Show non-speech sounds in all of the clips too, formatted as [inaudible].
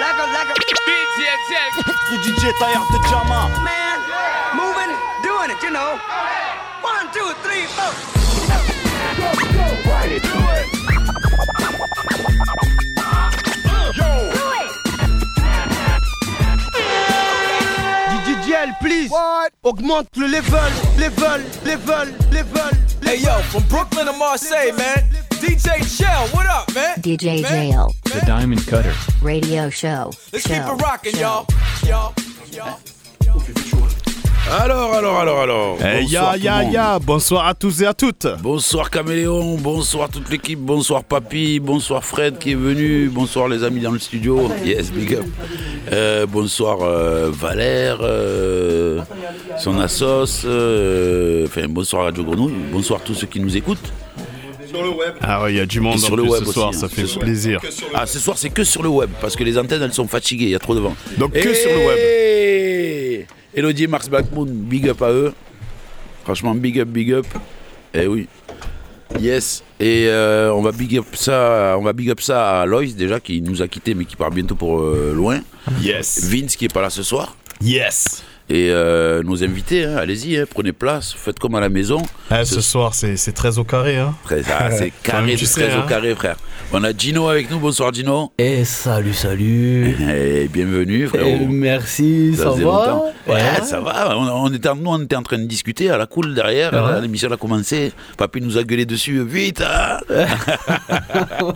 Like a, like a. The DJ tired de Jama. Man, moving, doing it, you know. One, two, three, four. DJL, please. Augmente le level, level, level, level. Hey yo, from Brooklyn to Marseille, man. DJ Shell, what up, man? DJ Man. Jail The Diamond Cutter. Radio Show. Let's show, keep it rocking, y'all. Y'all, y'all. Alors, alors, alors, alors. Hey, Bonsoir ya, ya, ya. Bonsoir à tous et à toutes. Bonsoir Caméléon, bonsoir toute l'équipe, bonsoir Papy, bonsoir Fred qui est venu, bonsoir les amis dans le studio, yes, big up. Euh, bonsoir euh, Valère, euh, son assos, euh, enfin bonsoir Radio Grenouille, bonsoir tous ceux qui nous écoutent. Ah ouais, il y a du monde Et sur le web ce soir, aussi, ça hein, fait ce plaisir. Ah, ce soir c'est que sur le web parce que les antennes elles sont fatiguées, il y a trop de vent. Donc que sur le web. web. Elodie et Mars Blackmoon, big up à eux. Franchement, big up, big up. Eh oui. Yes. Et euh, on va big up ça, on va big up ça à Loïs déjà qui nous a quittés mais qui part bientôt pour euh, loin. Yes. Vince qui est pas là ce soir. Yes. Et euh, nos invités, hein, allez-y, hein, prenez place, faites comme à la maison. Eh, ce soir, c'est c'est très au carré. Hein. Très- ah, [laughs] c'est carré, tu de sais, 13 au hein. carré, frère. On a Gino avec nous. Bonsoir, Gino. Eh salut salut [laughs] Et bienvenue, Eh, frérot. Merci, ça, faisait va longtemps. Ouais, Ouais. ça va. On, on était, nous, on était en train de discuter à la cool derrière. Ouais. L'émission a commencé. Papy nous a gueulé dessus. Vite hein [laughs]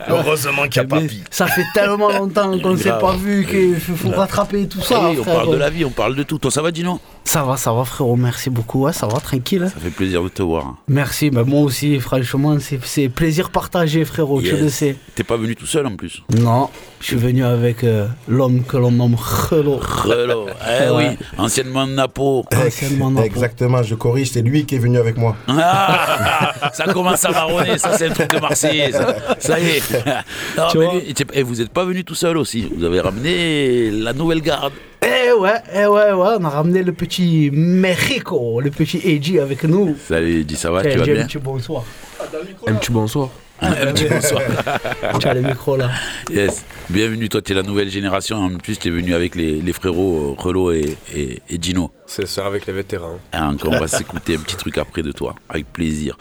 Heureusement qu'il y a Mais papy. Ça fait tellement longtemps qu'on ne s'est pas vu qu'il faut rattraper tout ça. Eh on frère. parle de la vie, on parle de tout. Toi, ça va, Ça va, ça va frérot, merci beaucoup. Ouais, ça va, tranquille. Ça fait plaisir de te voir. Merci, mais moi aussi, franchement, c'est- c'est plaisir partagé frérot, tu Yes. le sais. T'es pas venu tout seul en plus. Non, je suis venu avec euh, l'homme que l'on nomme Khelo. Relo. [laughs] Eh Ouais. oui, anciennement Napo. Anciennement Napo. Exactement, je corrige, c'est lui qui est venu avec moi. Ah, ça commence à marronner, ça c'est un truc de Marseillais. Ça, Ça y est. Non, Tu mais vois lui, et vous n'êtes pas venu tout seul aussi. Vous avez ramené la nouvelle garde. Eh ouais, eh ouais, ouais, on a ramené le petit Mexico, le petit AJ avec nous. Salut, dis ça va, tu vas dis un bien petit bonsoir. Un petit bonsoir. Un petit bonsoir. Tu as [laughs] le micro là. Yes. Bienvenue, toi tu es la nouvelle génération. En plus, tu es venu avec les, les frérots euh, Relo et, et, et Gino. C'est ça avec les vétérans. Ah, encore, on va s'écouter un petit truc après de toi, avec plaisir.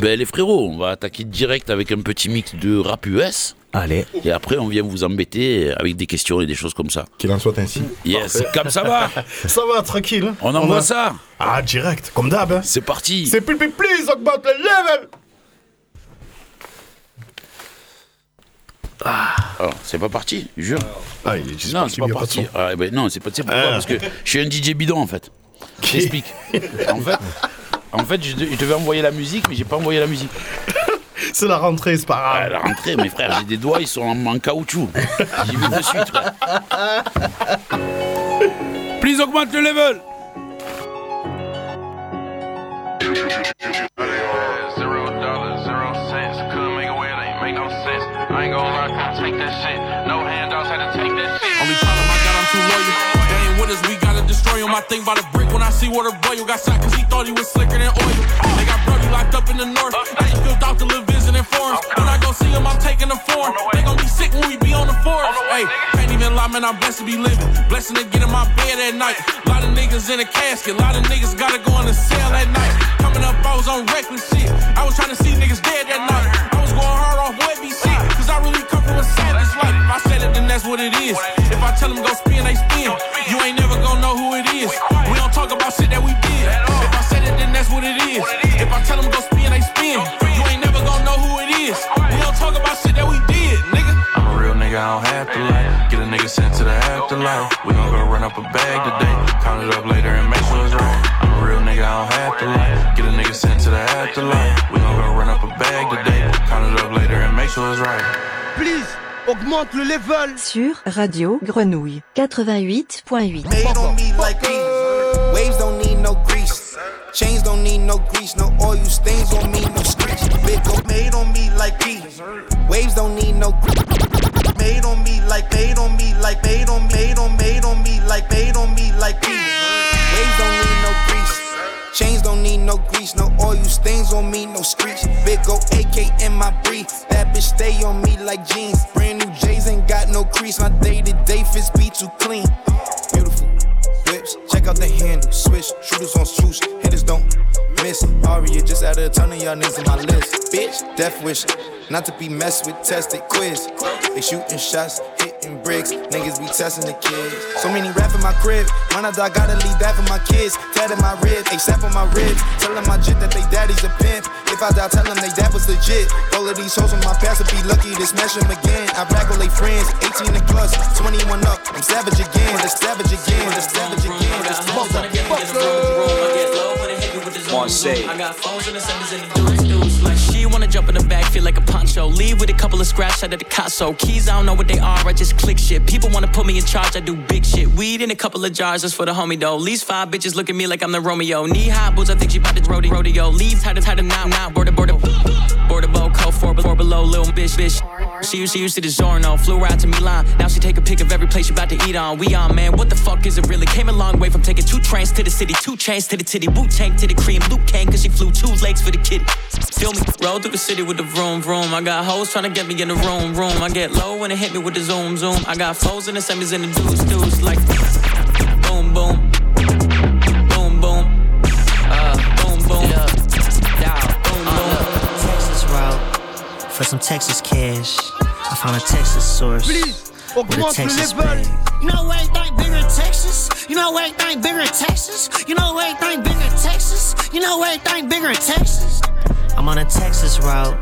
ben, les frérots, on va attaquer direct avec un petit mix de rap US. Allez. Et après, on vient vous embêter avec des questions et des choses comme ça. Qu'il en soit ainsi. Yes, comme ça va [laughs] Ça va, tranquille. On envoie ça Ah, direct, comme d'hab. hein. C'est parti C'est plus, plus, plus, augmente le level. Oh, c'est pas parti, jure. Ah, il est juste Non, c'est pas parti. Ah, ben non, c'est pas tu sais pourquoi Ah. Parce que je suis un DJ bidon en fait. Je t'explique. En fait, en fait je devais envoyer la musique, mais j'ai pas envoyé la musique. [laughs] C'est la rentrée, c'est pas grave. la rentrée, mes frères, j'ai des doigts, ils sont en, en caoutchouc. J'y vais de suite. [laughs] Please augmente le level Zero dollars, zero cents. Couldn't make a way, it ain't make no sense. I ain't gonna lie, can't take that shit. No handouts, had to take that shit. Only problem I got, I'm too loyal. They ain't with us, we gotta destroy him. I think about a brick when I see what a boy got shot cause he thought he was slicker than oil. They got Brody locked up in the north. Now out to live forums. When I go see him, I'm taking the form. They gon' be sick when we be on the forest. Hey, can't even lie, man, I'm blessed to be living. Blessing to get in my bed at night. Lot of niggas in a casket. Lot of niggas gotta go on the cell at night. Coming up, I was on reckless shit. I was trying to see niggas dead that night. I was going hard off what be shit. Cause I really come from a savage life. If I said it, then that's what it is. If I tell them go spin, they spin. Nigga sent to the afterlife. We gon' go run up a bag today. Count it up later and make sure it's right. I'm a real nigga, I don't have to lie. Get a nigga sent to the afterlife. We gon' go run up a bag today. Count it up later and make sure it's right. Please, augmente le level. Sur Radio Grenouille 88.8. Made on me like these. Waves don't need no grease. Chains don't need no grease. No oil stains don't mean no screech. Big go made on me like these. Waves don't need no grease. Made on me like made on me like made on made on made on me like made on me like these. Waves don't need no grease. Chains don't need no grease, no oil stains on me, no screech. Big go AK in my brief. That bitch stay on me like jeans. Brand new J's ain't got no crease. My day to day fits be too clean. Beautiful whips, check out the handle, switch, shooters on swoosh, hitters don't miss. Aria just added a ton of y'all niggas on my list. Bitch, death wish, not to be messed with, tested quiz. They shooting shots, hitting bricks, niggas be testing the kids. So many rap in my crib, when I die, gotta leave that for my kids. Tatted my ribs, except on my ribs, telling my jit that they daddy's a pimp. If I die, tell them they dad was legit. All of these hoes on my past would be lucky to smash them again. I brag on they friends, 18 and plus, 21 up. I'm savage again, the savage again, the savage again. I got phones in the centers and the dudes, dudes. Like she wanna jump in the back, feel like a poncho. Leave with a couple of scratch out of the Casso. Keys, I don't know what they are, I just click shit. People wanna put me in charge, I do big shit. Weed in a couple of jars just for the homie though. Least five bitches look at me like I'm the Romeo. Knee high boots, I think she bout to rodeo. rodeo. Leave tight tight to now, now. Border, border, border bow, code four, four below, little bitch, bitch. She used, she used to the Zorno, flew right to Milan. Now she take a pic of every place she about to eat on. We on, man, what the fuck is it really? Came a long way from taking two trains to the city, two chains to the titty, Wu Tang to the cream, Luke Kang, cause she flew two legs for the kitty. Feel me? Roll through the city with the vroom vroom. I got hoes trying to get me in the room room. I get low when it hit me with the zoom zoom. I got foes in the semis and the dudes dudes like boom. Boom for some Texas cash. I found a Texas source with a Texas bag. You know everything bigger in Texas. You know everything bigger in Texas. You know everything bigger in Texas. You know everything bigger in Texas. I'm on a Texas route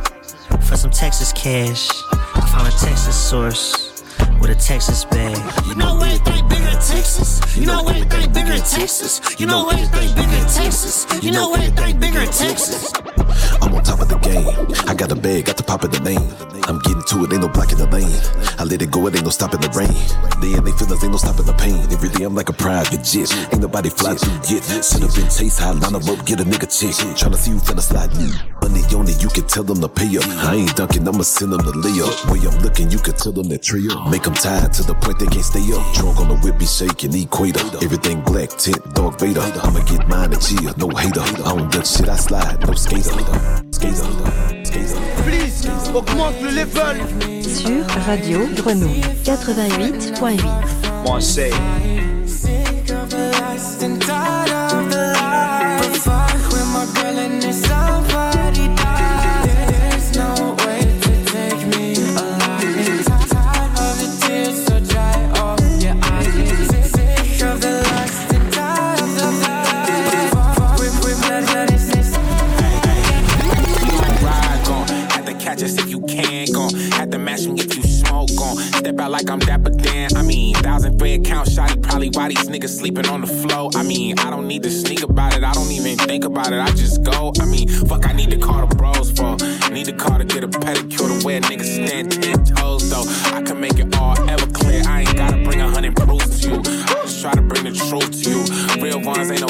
for some Texas cash. I found a Texas source with a Texas bag. You know everything bigger in Texas. You know everything bigger in Texas. You know everything bigger in Texas. You know everything bigger in Texas. I'm on top of the game. I got a bag, got the pop of the name. I'm getting to it, ain't no blocking the lane. I let it go, it ain't no stopping the rain. They and they feelings, ain't no stopping the pain. Every day I'm like a private jet. Ain't nobody fly to get. Sit up and taste high, line them up, get a nigga check. Tryna see who finna slide. Money on it, you can tell them to pay up. I ain't dunking, I'ma send them to lay up. Way I'm looking, you can tell them that tree up. Make them tired to the point they can't stay up. Drunk on the whip, be shaking, equator. Everything black, tint, dog Vader. I'ma get mine and chill, no hater. I don't duck shit, I slide, no skater. Skater, skater. Please, augmente le level. Sur Radio Grenouille 88.8. niggas sleeping on the floor. I mean, I don't need to sneak about it. I don't even think about it. I just go. I mean, fuck, I need to call the bros for. Need a car to get a pedicure to where niggas stand ten toes though. I can make it all ever clear. I ain't gotta bring a hundred proofs to you. I just try to bring the truth to you. Real ones ain't no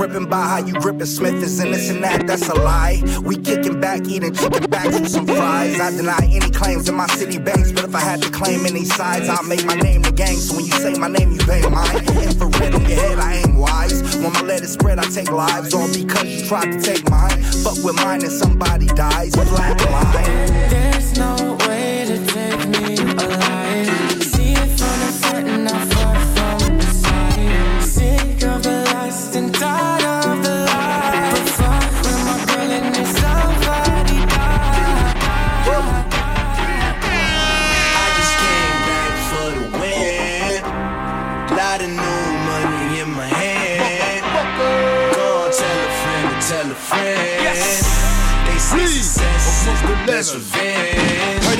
tripping by how you gripping Smith is and this and that, that's a lie. We kicking back, eating chicken backs with some fries. I deny any claims in my city banks, but if I had to claim any sides, I'll make my name the gang. So when you say my name, you pay mine. Infrared on your head, I ain't wise. When my letters spread, I take lives, all because you tried to take mine. Fuck with mine and somebody dies. Black line. There's no way to That's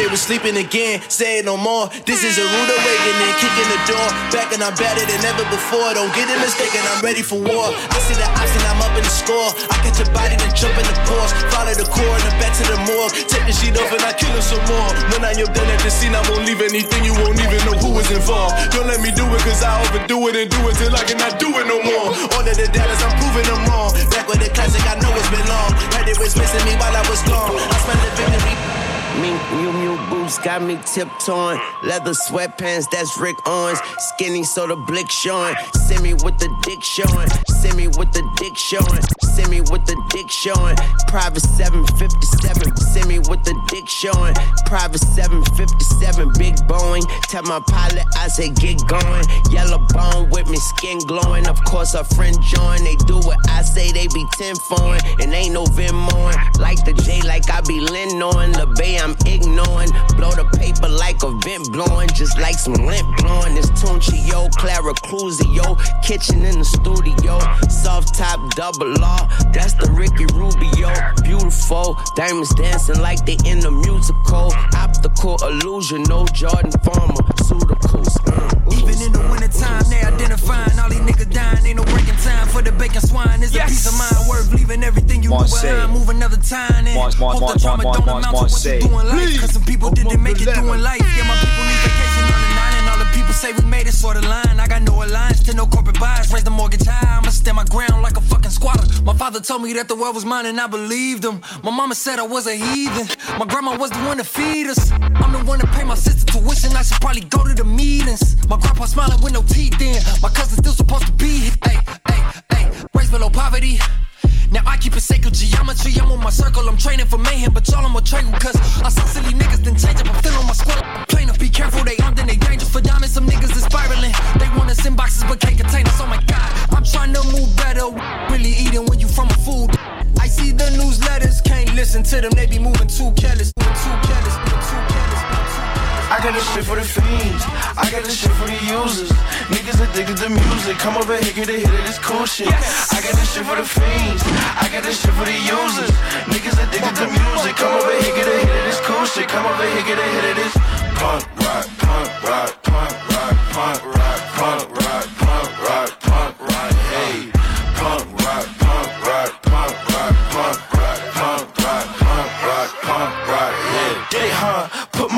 they was sleeping again, say it no more. This is a rude awakening, kicking the door. Back and I'm better than ever before. Don't get it mistaken, I'm ready for war. I see the option, I'm up in the score. I catch a body, then jump in the course. Follow the core and then back to the morgue. Take the sheet off and I kill some more. When I am done at the scene, I won't leave anything. You won't even know who was involved. Don't let me do it, cause I overdo it and do it till I cannot do it no more. All of the dallas, I'm proving them wrong. Back with the classic, I know it's been long. It was missing me while I was gone. I spent the victory. Mink Mew Mew boots got me tiptoeing. Leather sweatpants, that's Rick Owens. Skinny so the blick showing. Send me with the dick showing. Send me with the dick showing. Send me with the dick showing. Private 757. Send me with the dick showing. Private 757. Big Boeing. Tell my pilot I say get going. Yellow bone with me, skin glowing. Of course, a friend join. They do what I say, they be 10 foreign. And ain't no Venmoing. Like the J, like I be Lin on. The Bay, I'm ignoring. Blow the paper like a vent blowing. Just like some lint blowing. It's Tunchio, Clara Cruzio. Kitchen in the studio. Soft top double R. That's the Ricky Rubio. Beautiful. Diamonds dancing like they in the musical. Optical illusion. No Jordan Pharmaceuticals. Uh, Even in the wintertime, they identifying all these niggas dying. Ain't no breaking time for the bacon swine. It's a peace of mind worth leaving everything you do behind. Move another time and Mars- Mars- hope the Mars- drama don't Mars- amount to Mars- what you say. do in life. Cause some people didn't make it doing life. Yeah, my people need vacation on the nine and all the people say we made it sort of line. I got no alliance to no corporate bias. Raise the mortgage high, I'ma stand my ground like a fucking squatter. My father told me that the world was mine and I believed him. My mama said I was a heathen. My grandma was the one to feed us. I'm the one to pay my sister tuition. I should probably go to the meetings. My grandpa smiling with no teeth in. My cousin still supposed to be here. Hey, hey, hey. Raised below poverty. Now I keep it sacred geometry. I'm on my circle. I'm training for mayhem, but y'all I'm a trade cause I saw silly niggas then change up. I'm feeling my squad. Plain be careful, they armed and they dangerous for diamonds. Some niggas is spiraling. They wanna send boxes but can't contain us. Oh my god, I'm trying to move better. Really eating when you from a food. I see the newsletters, can't listen to them. They be moving too careless, too careless, moving too careless. I got this shit for the fiends. I got this shit for the users. Niggas addicted to music. Come over here, get a hit of this cool shit. I got this shit for the fiends. I got this shit for the users. Niggas addicted to music. Come over here, get a hit of this cool shit. Come over here, get a hit of this punk rock, punk rock, punk rock, punk rock, punk rock, punk rock, punk rock. Hey, punk rock, punk rock, punk rock, punk rock, punk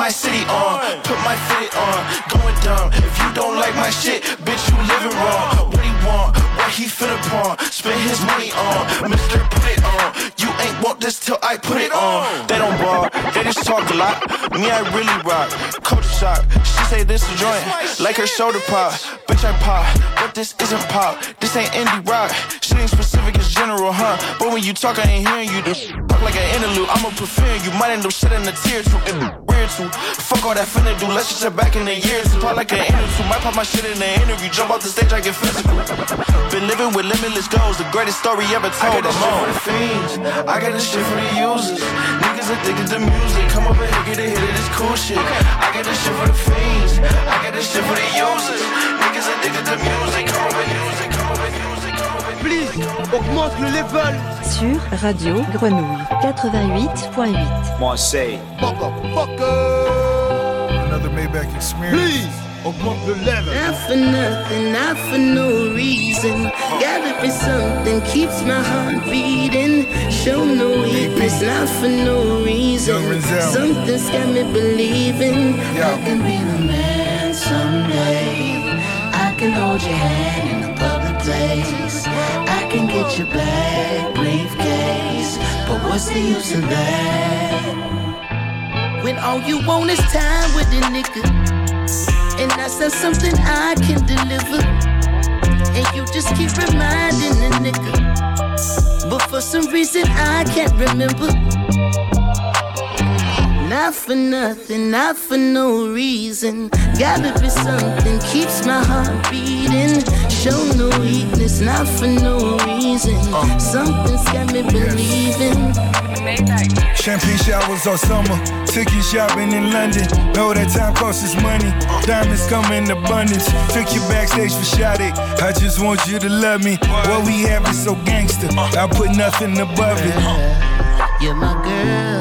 my city on, put my fitty on. Going dumb. If you don't like my shit, bitch, you living wrong. What he want? What he finna pawn? Spend his money on, Mister, put it on. You ain't want this till I put it on. They don't ball, they Me, I really rock. Culture shock. She say this a joint, like her shoulder pop. Bitch, I pop, but this isn't pop. This ain't indie rock. Shit ain't specific, it's general, huh? But when you talk, I ain't hearing you. This talk [laughs] like an interlude. I'ma prefer you. Might end up shedding a tear too. Weird too. Fuck all that finna do. Let's just back in the years. Talk like an interview. Might pop my shit in the interview. Jump off the stage, I get physical. Been living with limitless goals. The greatest story ever told. I got this shit for the fiends. I got this shit for the users. Niggas addicted to music. Come over hit this cool shit. I got this shit for the fiends. I got this shit for the users. Niggas addicted to music. Come over here, music. Come over here, music. Come over here. Please, augmente le level. Sur Radio Grenouille 88.8. Marseille. Another Maybach experience. Please, augmente le level. Not for nothing, not for no reason. Gotta be something keeps my heart beating. Show no weakness, not for no reason. Something's got me believing I can be the man someday. I can hold your hand in a public place. I can get your black briefcase. But what's the use of that? When all you want is time with a nigga. And I said something I can deliver. And you just keep reminding the nigga. But for some reason I can't remember. Not for nothing, not for no reason. Gotta be something keeps my heart beating. Show no weakness, not for no reason. Uh. Something's got me believing. Champagne showers all summer. Ticket shopping in London. Know that time costs us money. Diamonds come in abundance. Took you backstage for Sade. I just want you to love me. What we have is so gangster. I put nothing above it. You're my girl,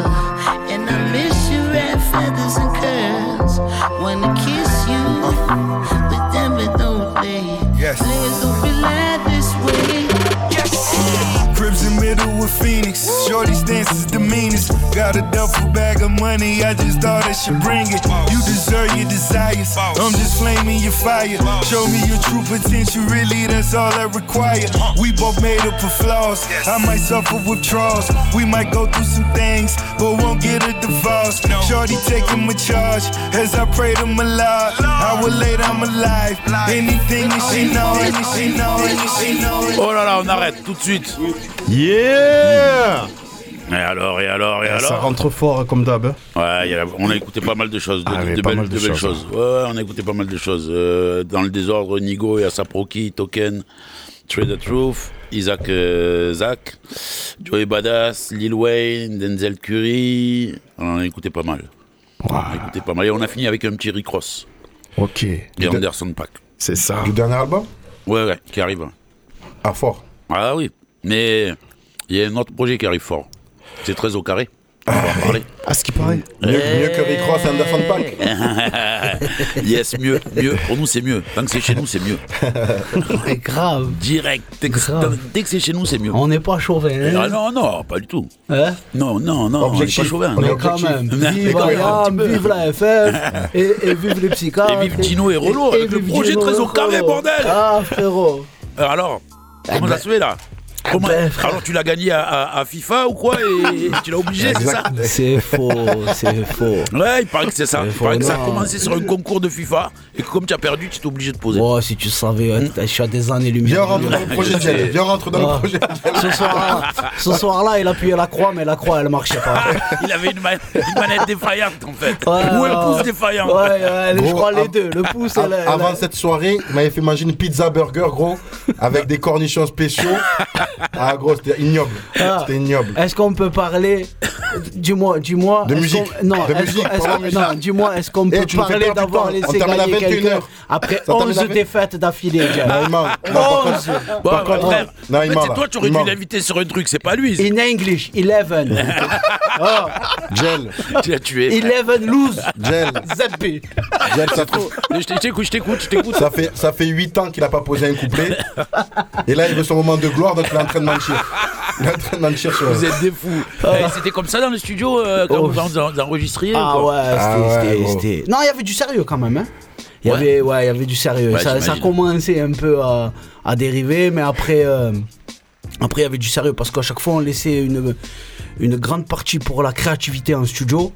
phoenix. Shorty's dance is the meanest. Got a duffel bag of money, I just thought I should bring it. You deserve your desires. I'm just flaming your fire. Show me your true potential, really, that's all I require. We both made up for flaws. I might suffer withdrawals. We might go through some things, but won't get a divorce. Shorty taking my charge as I pray to my Lord. I will lay down my life. Anything that she know, anything she know, anything she know. Oh là là, on arrête tout de suite. Yeah Et alors, et alors, et alors Ça rentre fort comme d'hab. hein. Ouais, il y a- on a écouté pas mal de choses, de, Ah oui, de pas belles, mal de de belles choses, choses. Ouais, ouais, on a écouté pas mal de choses. Euh, dans le désordre, Nigo et Asaproki, Token, Trader Truth, Isaac euh, Zach, Joey Badass, Lil Wayne, Denzel Curry. On a écouté pas mal. On a écouté pas mal. Et on a fini avec un petit Rick Ross Ok. et Anderson Pack. C'est ça. Du dernier album? Ouais, ouais, qui arrive. Ah, fort. Ah oui, mais il y a un autre projet qui arrive fort. C'est très au carré. On va en parler. À ce qui paraît. Mieux, mieux que Rick Ross et Anderson Paak. [laughs] yes, mieux, mieux. Pour nous, c'est mieux. Tant que c'est chez nous, c'est mieux. [laughs] C'est grave. Direct. Dès que, Grave. dès que c'est chez nous, c'est mieux. On n'est pas chauvin. Hein Ah non, non, pas du tout. Hein? Non, non, non, Objectif. on est pas chauvin. On est non. Mais quand même, Mais vive quand même, un vive la FF, [laughs] et, et vive les psychiatres. Et vive Dino et Rollo, avec le projet Dino très et au carré, bordel. Ah, frérot. Alors, comment ça se fait là? Comment- ben, frère. Alors tu l'as gagné à, à- à FIFA ou quoi et tu l'as obligé, c'est ça C'est faux, c'est faux. Ouais, il paraît que c'est ça. Il paraît que ça a commencé sur un concours de FIFA et que comme tu as perdu, tu t'es obligé de poser. Oh, si tu savais, hein, je suis à des années-lumière. Viens rentrer dans le projet de. Viens rentrer dans le Ah. projet de Jen. Ce soir-là, ce soir-là, il appuyait la croix, mais la croix, elle marchait pas. [laughs] Il avait une, ma- une manette défaillante en fait. Ouais, Ou un pouce défaillant. Ouais, ouais, je Gros, crois les deux, le pouce et Av- la. Avant cette soirée, il m'avait fait manger une pizza burger, gros, avec des cornichons spéciaux. Ah, gros, c'était ignoble. Ah. C'était ignoble. Est-ce qu'on peut parler Dis-moi, dis-moi. De est-ce musique. qu'on- Non, De est-ce musique, qu'on- est-ce parlons qu'on- musique. non, dis-moi, est-ce qu'on Eh, peut parler du d'avoir laissé gagner 21 quelqu'un heures. après Ça termine 11 à 20. défaites d'affilée Jack. Non, par 11 contre- Bon, par contre, frère, non, en il fait, ment, c'est là. toi, tu aurais dû l'inviter sur un truc, c'est pas lui. In English, 11. [laughs] oh, Gel. Tu l'as tué. 11 lose. Gel. ZP. Gel, ça fait, Je t'écoute, je t'écoute, je t'écoute. ça fait, ça fait 8 ans qu'il a pas posé un couplet. Et là, il veut son moment de gloire, donc il est en train de mentir. Il est en train de mentir sur. Vous êtes des fous. Eh, C'était comme ça dans le studio euh, quand Oh. vous en- en- enregistriez Ah quoi. ouais, c'était. Ah ouais, c'était- gros. c'était- Non, il y avait du sérieux quand même. Hein. Il y Ouais. avait, ouais, il y avait du sérieux. Ouais, ça, ça j'imagine. commençait un peu à, à dériver, mais après, euh, après il y avait du sérieux parce qu'à chaque fois on laissait une, une grande partie pour la créativité en studio.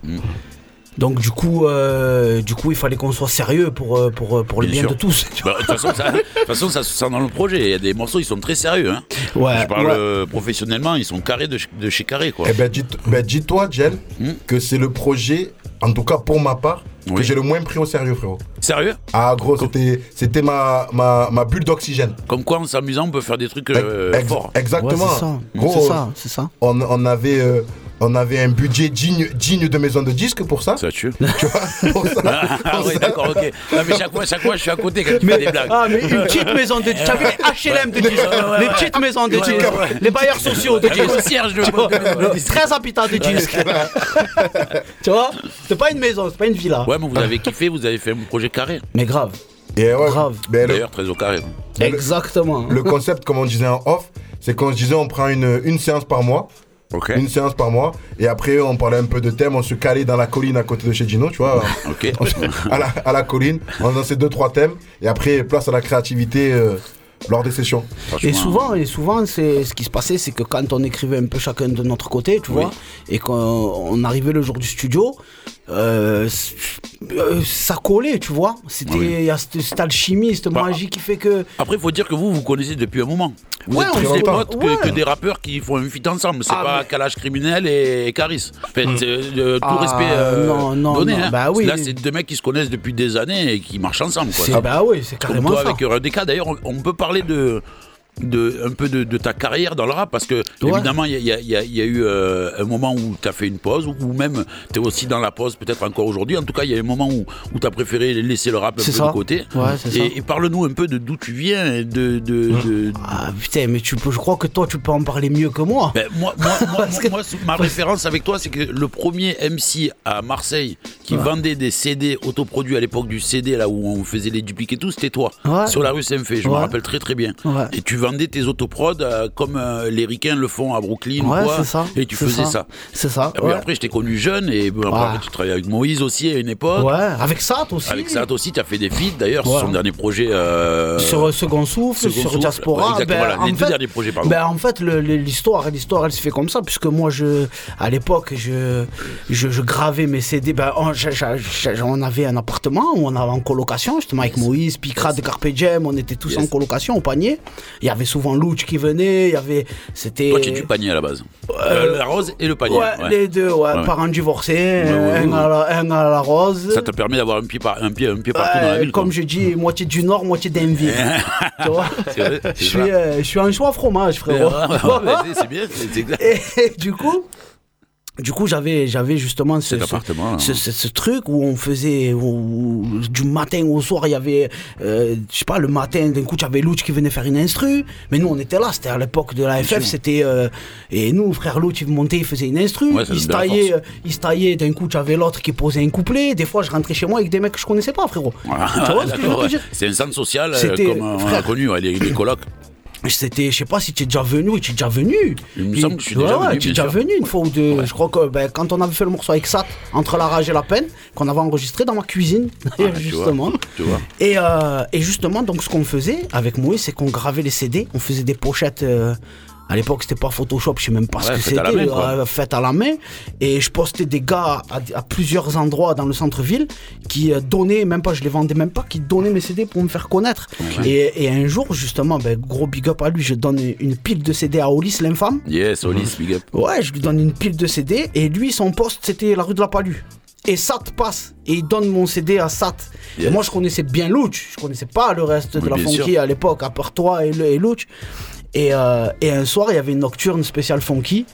Donc du coup, euh, du coup, il fallait qu'on soit sérieux pour, euh, pour, euh, pour le Bien de tous. Bah, De toute façon, ça- façon, se sent dans le projet. Il y a des morceaux, ils sont très sérieux. Hein. Ouais, Je parle ouais. euh, professionnellement, ils sont carrés de, de chez carré. Quoi. Eh ben, dis- ben, dis-toi, Gel, Hmm. que c'est le projet, en tout cas pour ma part, que j'ai le moins pris au sérieux, frérot. Sérieux Ah, gros, c'était, c'était ma, ma, ma bulle d'oxygène. Comme quoi, en s'amusant, on peut faire des trucs euh, Ex- forts. Exactement. Ouais, c'est ça. Gros, C'est ça, c'est ça. On, on avait, euh, on avait un budget digne, digne de maison de disques pour ça. Ça tue. Tu vois, pour ça, [laughs] Ah pour oui, ça. d'accord, ok. Non, mais chaque fois, chaque fois, je suis à côté quand tu fais des blagues. Ah, mais une petite maison de disques. T'as vu les HLM de disques Ouais, ouais, Les ouais. petites maisons de Ouais, disques. ouais, ouais. Les bailleurs sociaux de disques. concierge de Tu vois, de- de- 13 habitants de disques. [laughs] tu vois C'est pas une maison, c'est pas une villa. Ouais, mais vous avez kiffé, vous avez fait un projet carré. Mais grave. Et ouais, Grave. ben, le, D'ailleurs, très au carré. Exactement. le concept, comme on disait en off, c'est qu'on se disait on prend une, une séance par mois. Une séance par mois. Et après, on parlait un peu de thèmes. On se calait dans la colline à côté de chez Gino, tu vois. [laughs] Se- à, la, à la colline. On dansait deux, trois thèmes. Et après, place à la créativité euh, lors des sessions. Et souvent, et souvent, c'est ce qui se passait, c'est que quand on écrivait un peu chacun de notre côté, tu Oui. vois, et qu'on on arrivait le jour du studio, euh, euh, ça collait, tu vois. C'était, oui. il y a cette, cette alchimie, cette Bah, magie qui fait que. Après, il faut dire que vous, vous connaissez depuis un moment. Vous Ouais, êtes plus des potes que, Ouais. que des rappeurs qui font un feat ensemble. C'est Ah, pas mais- Calage Criminel et, Caris. Enfin, c'est, euh, tout Ah, respect non, non, donné. non. hein. Bah oui. Là, c'est deux mecs qui se connaissent depuis des années et qui marchent ensemble. Quoi. C'est, bah oui, c'est Comme carrément toi ça. avec Redeka. D'ailleurs, on, on peut parler de, de un peu de, de ta carrière dans le rap parce que Ouais. évidemment, il y y y y a eu euh, un moment où tu as fait une pause ou, même tu es aussi dans la pause, peut-être encore aujourd'hui. En tout cas, il y a un moment où, où tu as préféré laisser le rap un peu ça. de côté. Ouais, et et parle-nous un peu de d'où tu viens, et de, de, de- Ah putain, mais tu peux, je crois que toi, tu peux en parler mieux que moi. Ben, moi, moi, [laughs] moi, Parce que- moi, sous- ma référence avec toi, c'est que le premier MC à Marseille qui Ouais. vendait des CD autoproduits à l'époque du CD, là où on faisait les dupliqués et tout, c'était toi. Sur la rue Saint-Fé, je me rappelle très très bien. Et tu vendais tes autoprods euh, comme euh, les ricains le font à Brooklyn ou Ouais, quoi. c'est ça. Et tu faisais ça. ça. C'est ça. Ouais. après, je t'ai connu jeune et après, Ouais. tu travaillais avec Moïse aussi à une époque. Ouais, avec Sat aussi. Avec ça aussi, tu as fait des feats d'ailleurs sur son dernier projet. euh, sur Second Souffle, Second sur. Diaspora. Ben, voilà, les deux fait- derniers projets, pardon. Ben, en fait, l'histoire, l'histoire, elle se fait comme ça, puisque moi, je, à l'époque, je, je, je gravais mes CD. Ben, on, avait un appartement où on avait en colocation, justement, avec Moïse, Picra de Carpe Diem, on était tous en colocation au panier. Il y avait souvent Louch qui venait, il y avait, c'était. Toi, tu es du panier à la base. Euh, la rose et le panier. Ouais, les deux, ouais, parents divorcés, un. À la, un à la rose. Ça te permet d'avoir un pied, par, un pied, un pied partout dans la ville. comme je dis, moitié du nord, moitié d'Enville. [laughs] tu vois C'est vrai, je suis, euh, je suis un choix fromage, frérot. [laughs] C'est- bien, c'est c'est exact. Et du coup, du coup, j'avais, j'avais justement ce, ce- hein. ce, truc où on faisait où- où du matin au soir, il y avait, euh, je sais pas, le matin, d'un coup, tu avais Louch qui venait faire une instru, mais nous, on était là, c'était à l'époque de la FF, c'était, euh, et nous, frère Louch, il montait, il faisait une instru, Ouais, il se taillait, euh, il se taillait, d'un coup, tu avais l'autre qui posait un couplet, des fois, je rentrais chez moi avec des mecs que je connaissais pas, frérot. Vois ce ouais. C'est un centre social, C'était- comme on a connu, les, les colocs. C'était, je sais pas si tu es déjà venu, tu es déjà venu. Il me semble que je suis ouais, déjà venu, tu es déjà venu une fois ou deux. Je crois que ben, quand on avait fait le morceau avec Sat, Entre la rage et la peine, qu'on avait enregistré dans ma cuisine, [laughs] Ah, tu vois, justement. tu vois. Et, euh, et justement, donc ce qu'on faisait avec Moïse, c'est qu'on gravait les CD, on faisait des pochettes. euh, à l'époque, c'était pas Photoshop, je sais même pas ce que c'était, euh, fait à la main. Et je postais des gars à, à plusieurs endroits dans le centre-ville qui euh, donnaient, même pas, je les vendais même pas, qui donnaient mes CD pour me faire connaître. Et, et un jour, justement, ben, gros big up à lui, je donne une pile de CD à Olis, l'infâme. Yes, Olis, big up. Ouais, je lui donne une pile de CD et lui, son poste, c'était la rue de la Palue. Et Sat passe et il donne mon CD à Sat. Et moi, je connaissais bien Louch, je connaissais pas le reste de la funky sûr. à l'époque, à part toi et, le- et Louch. Et, euh, et un soir, il y avait une nocturne spéciale funky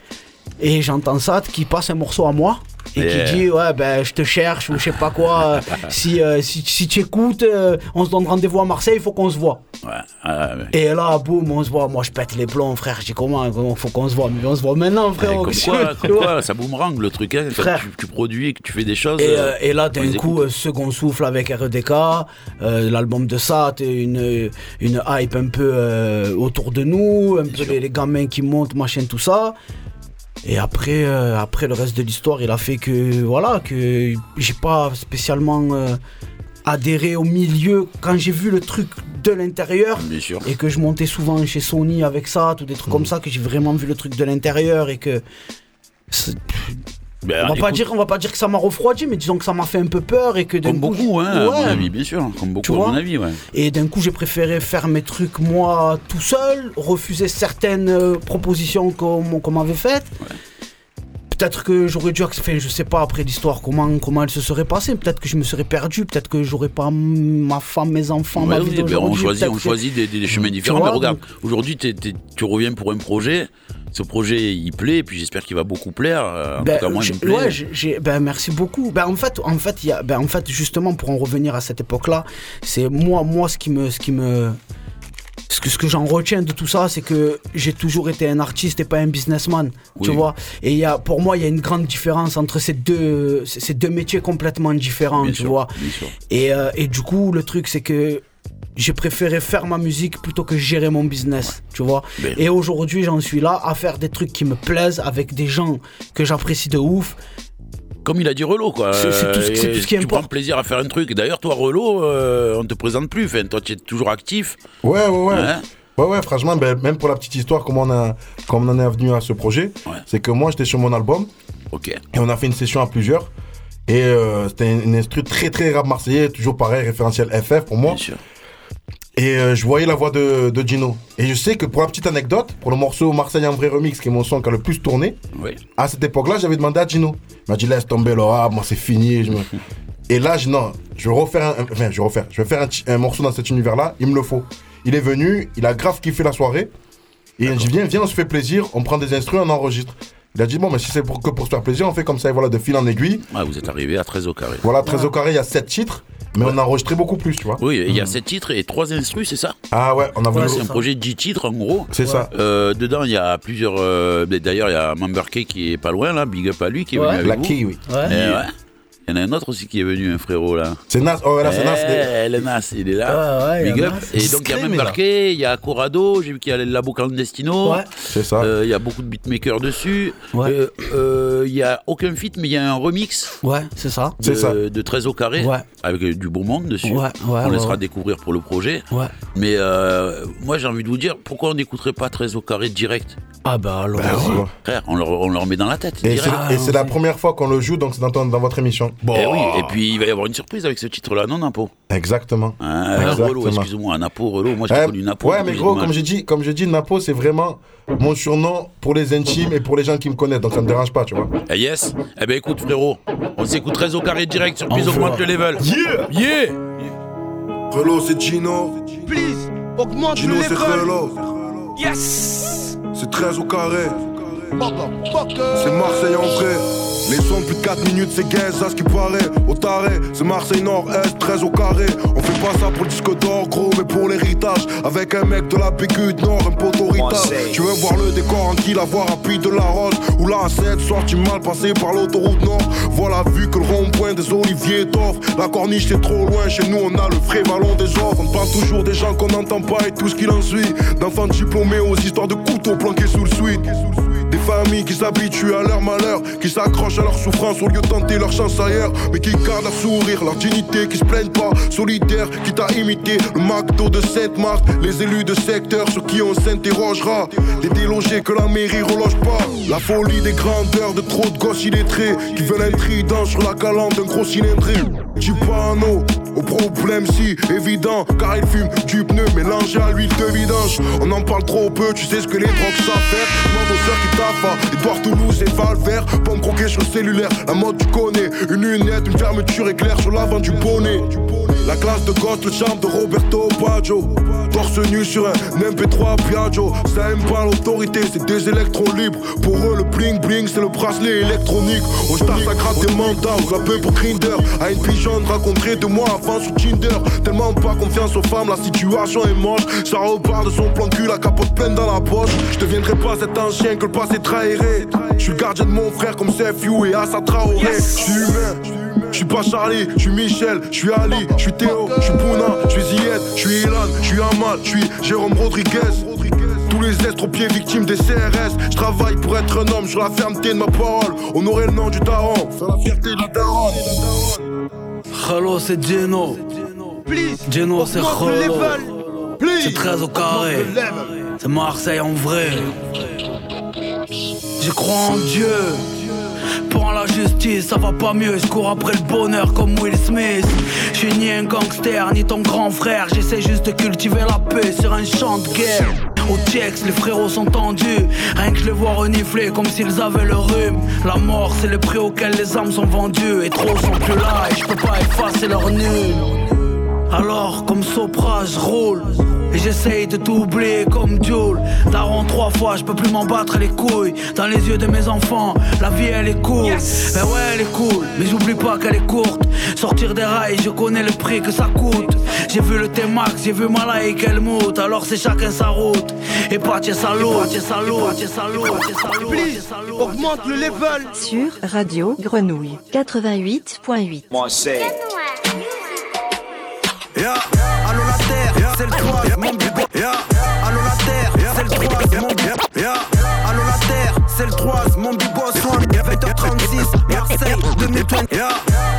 et j'entends Sat qui passe un morceau à moi. Et Yeah. qui dit ouais ben je te cherche ou je sais pas quoi euh, [laughs] si, euh, si, si tu écoutes euh, on se donne rendez-vous à Marseille il faut qu'on se voit Ouais, ouais, ouais. et là, boum, on se voit. Moi, je pète les plombs, frère. Je dis comment, comment faut qu'on se voit? Mais on se voit maintenant, frère. Comme [laughs] quoi, comme quoi, ça boomerang le truc, hein, Frère. tu, tu produis et que tu fais des choses. Et, et là, d'un coup, second souffle avec REDK, l'album de Sat, une, une hype un peu autour de nous, un peu les, les gamins qui montent, machin, tout ça. Et après, euh, après le reste de l'histoire, il a fait que voilà, que j'ai pas spécialement euh, adhéré au milieu quand j'ai vu le truc de l'intérieur Bien sûr. et que je montais souvent chez Sony avec ça, ou des trucs Mhm. comme ça, que j'ai vraiment vu le truc de l'intérieur et que Ben, on va pas dire, on va pas dire que ça m'a refroidi, mais disons que ça m'a fait un peu peur et que d'un Comme coup, beaucoup, hein, à mon avis, bien sûr. Comme beaucoup, à mon avis, ouais. Et d'un coup, j'ai préféré faire mes trucs moi tout seul, refuser certaines euh, propositions qu'on qu'on m'avait faites. Peut-être que j'aurais dû, enfin, je sais pas après l'histoire comment comment elle se serait passée. Peut-être que je me serais perdu. Peut-être que j'aurais pas ma femme, mes enfants, ma vie oui, ben, on choisit, on que- choisit des, des- des chemins différents. vois, mais regarde, donc- aujourd'hui, tu reviens pour un projet. Ce projet, il plaît, et puis j'espère qu'il va beaucoup plaire. euh, En Ben, tout cas, moi, il me plaît. ouais, ben, merci beaucoup. Ben, en fait, en fait, il y a, ben, en fait, justement, pour en revenir à cette époque-là, c'est moi, moi, ce qui me, ce qui me, ce que, ce que j'en retiens de tout ça, c'est que j'ai toujours été un artiste et pas un businessman, tu vois. Et y a, pour moi, il y a une grande différence entre ces deux, ces deux métiers complètement différents, Bien tu sûr, vois. Et, euh, et du coup, le truc, c'est que j'ai préféré faire ma musique plutôt que gérer mon business, tu vois. Ben. Et aujourd'hui, j'en suis là à faire des trucs qui me plaisent avec des gens que j'apprécie de ouf. Comme il a dit Relo, quoi. C'est- tout ce- Euh, tout ce qui Tu importe. prends plaisir à faire un truc. D'ailleurs, toi, Relo, euh, on te présente plus. Enfin, toi, tu es toujours actif. Ouais, ouais, ouais. Hein Ouais, ouais, franchement, ben, même pour la petite histoire, comment on, a, comment on en est venu à ce projet, c'est que moi, j'étais sur mon album. Ok. Et on a fait une session à plusieurs. Et euh, c'était une, une instru très, très rap marseillais, toujours pareil, référentiel FF pour moi. Et euh, je voyais la voix de, de Gino. Et je sais que pour la petite anecdote, pour le morceau Marseille en vrai remix, qui est mon son qui a le plus tourné, Oui. à cette époque-là, j'avais demandé à Gino. Il m'a dit laisse tomber le rap, moi c'est fini. Je me- [laughs] Et là, je, non, je vais refaire un, enfin, je vais refaire, je vais faire un morceau dans cet univers-là, il me le faut. Il est venu, il a grave kiffé la soirée. Et il dit viens, viens, on se fait plaisir, on prend des instruments, on enregistre. Il a dit bon, mais si c'est pour, que pour se faire plaisir, on fait comme ça, et voilà, de fil en aiguille. Ouais, vous êtes arrivé à 13 au carré. Voilà, 13 au carré, il y a 7 titres, mais on a enregistré beaucoup plus, tu vois. Oui, il y a 7 titres et 3 instrus, c'est ça Ah ouais, on a voulu. c'est un projet de 10 titres en gros. C'est ça. Euh, dedans, il y a plusieurs. euh, D'ailleurs, il y a Member K qui est pas loin là, big up à lui qui est Ouais. venu avec Black vous. Key, oui. Ouais. Et, ouais. Il y en a un autre aussi qui est venu, un frérot là. C'est Nas, oh là, c'est Nas. Eh, le Nas, il est là. Ah ouais, Big il y a up. Et donc il y a même. Darké, il y a Corrado, j'ai vu qu'il y a le Labo Clandestino. Ouais. C'est ça. Euh, Il y a beaucoup de beatmakers dessus. Ouais. Euh, euh, Il y a aucun feat, mais il y a un remix Ouais, c'est ça. de, C'est ça. de 13 au carré Ouais. avec euh, du bon monde dessus. Ouais, ouais, on laissera ouais. découvrir pour le projet. Ouais. Mais euh, moi j'ai envie de vous dire, pourquoi on n'écouterait pas 13 au carré direct? Ah bah alors. Bah, ouais. Frère, on leur, on leur met dans la tête. Et direct. c'est et c'est la première fois qu'on le joue, donc c'est dans, ton- dans votre émission. Eh oui, et puis il va y avoir une surprise avec ce titre-là, non, Napo? Exactement. Ah, Exactement. Relo, excuse-moi, Napo, Relo, moi j'ai Ouais, connu Napo. ouais, mais gros, comme j'ai dit, comme je dis, Napo, c'est vraiment mon surnom pour les intimes et pour les gens qui me connaissent, donc ça me dérange pas, tu vois. Eh yes Eh ben écoute frérot, on s'écoute 13 au carré direct, surprise Envoie. augmente le level. Yeah Yeah Relo, c'est Gino. Please, augmente Gino, le c'est level. Relo. Yes. C'est 13 au carré. C'est Marseille en vrai. Les sons plus de 4 minutes, c'est gay, ça ce qui paraît. Au taré, c'est Marseille Nord-Est, 13 au carré. On fait pas ça pour le disque d'or, gros, mais pour l'héritage. Avec un mec de la PQ de Nord, un ritage. Tu veux voir le décor en qui la voie rapide de la rose. Ou la 7 sorti mal passé par l'autoroute Nord. Voilà, vu que le rond-point des Oliviers t'offre. La corniche c'est trop loin, chez nous on a le vrai ballon des offres. On parle toujours des gens qu'on n'entend pas et tout ce qu'il en suit. D'enfants diplômés aux histoires de couteaux planqués sous le suite. Des familles qui s'habituent à leur malheur, qui s'accrochent à leur souffrance au lieu de tenter leur chance ailleurs, mais qui gardent leur sourire, leur dignité, qui se plaignent pas, solidaires, qui t'a imité, le McDo de Sainte-Marthe, les élus de secteur sur qui on s'interrogera, les délogés que la mairie reloge pas, la folie des grandeurs de trop de gosses illettrés, qui veulent un trident sur la calandre d'un gros cylindré. Tu pas au problème si évident, car il fume du pneu mélangé à l'huile de vidange. On en parle trop peu, tu sais ce que les drogues savent faire. Taffent, Edouard Toulouse et Valvert. Pomme croquer sur le cellulaire, la mode tu connais. Une lunette, une fermeture éclair sur l'avant du bonnet. La classe de gosse, le charme de Roberto Baggio. Torse nu sur un MP3 Piaggio. Ça aime pas l'autorité, c'est des électrons libres. Pour eux, le bling bling, c'est le bracelet électronique. Au star, ça gratte des mandats, on la paix pour Grinder. À une pigeonne rencontrée deux mois avant sur Tinder. Tellement pas confiance aux femmes, la situation est moche. Ça repart de son plan de cul, la capote pleine dans la poche. Je deviendrai pas cet ancien que le passé trahirait. Je suis le gardien de mon frère comme Sefiu et Assa Traoré. Je suis humain. Je suis pas Charlie, je suis Michel, je suis Ali, je suis Théo, je suis Pouna, je suis Zied, je suis Ilan, je suis Amal, je suis Jérôme Rodriguez. Tous les estropiés victimes des CRS, je travaille pour être un homme sur la fermeté de ma parole. Honorer le nom du daron, faire la fierté de la daronne. Hello, c'est Geno. Geno, c'est Hello. C'est 13 au carré. C'est Marseille en vrai. Je crois en Dieu. Pour la justice, ça va pas mieux. Je cours après le bonheur comme Will Smith. Je suis ni un gangster, ni ton grand frère. J'essaie juste de cultiver la paix sur un champ de guerre. Au Tiex, les frérots sont tendus. Rien que je les vois renifler comme s'ils avaient le rhume. La mort, c'est le prix auquel les âmes sont vendues. Et trop sont plus là, et je peux pas effacer leur nul. Alors, comme Sopra, je roule. Et j'essaye de t'oublier comme Jules. Daron trois fois, je peux plus m'en battre les couilles. Dans les yeux de mes enfants, la vie elle est cool. Ben ouais, elle est cool, mais j'oublie pas qu'elle est courte. Sortir des rails, je connais le prix que ça coûte. J'ai vu le T-Max, j'ai vu Malaïk Helmut. Alors c'est chacun sa route. Et pas tiens salaud, tiens salaud, tiens salaud, tiens salaud. Augmente le level. Sur Radio Grenouille 88.8. Yeah. Allô la terre, c'est le 3, mon bigot. Yeah. Allô la terre, c'est le 3, mon bigot. Yeah. Allô la terre, c'est le 3, mon bigot. Soin, 20h36, Marseille, 2020. Yeah.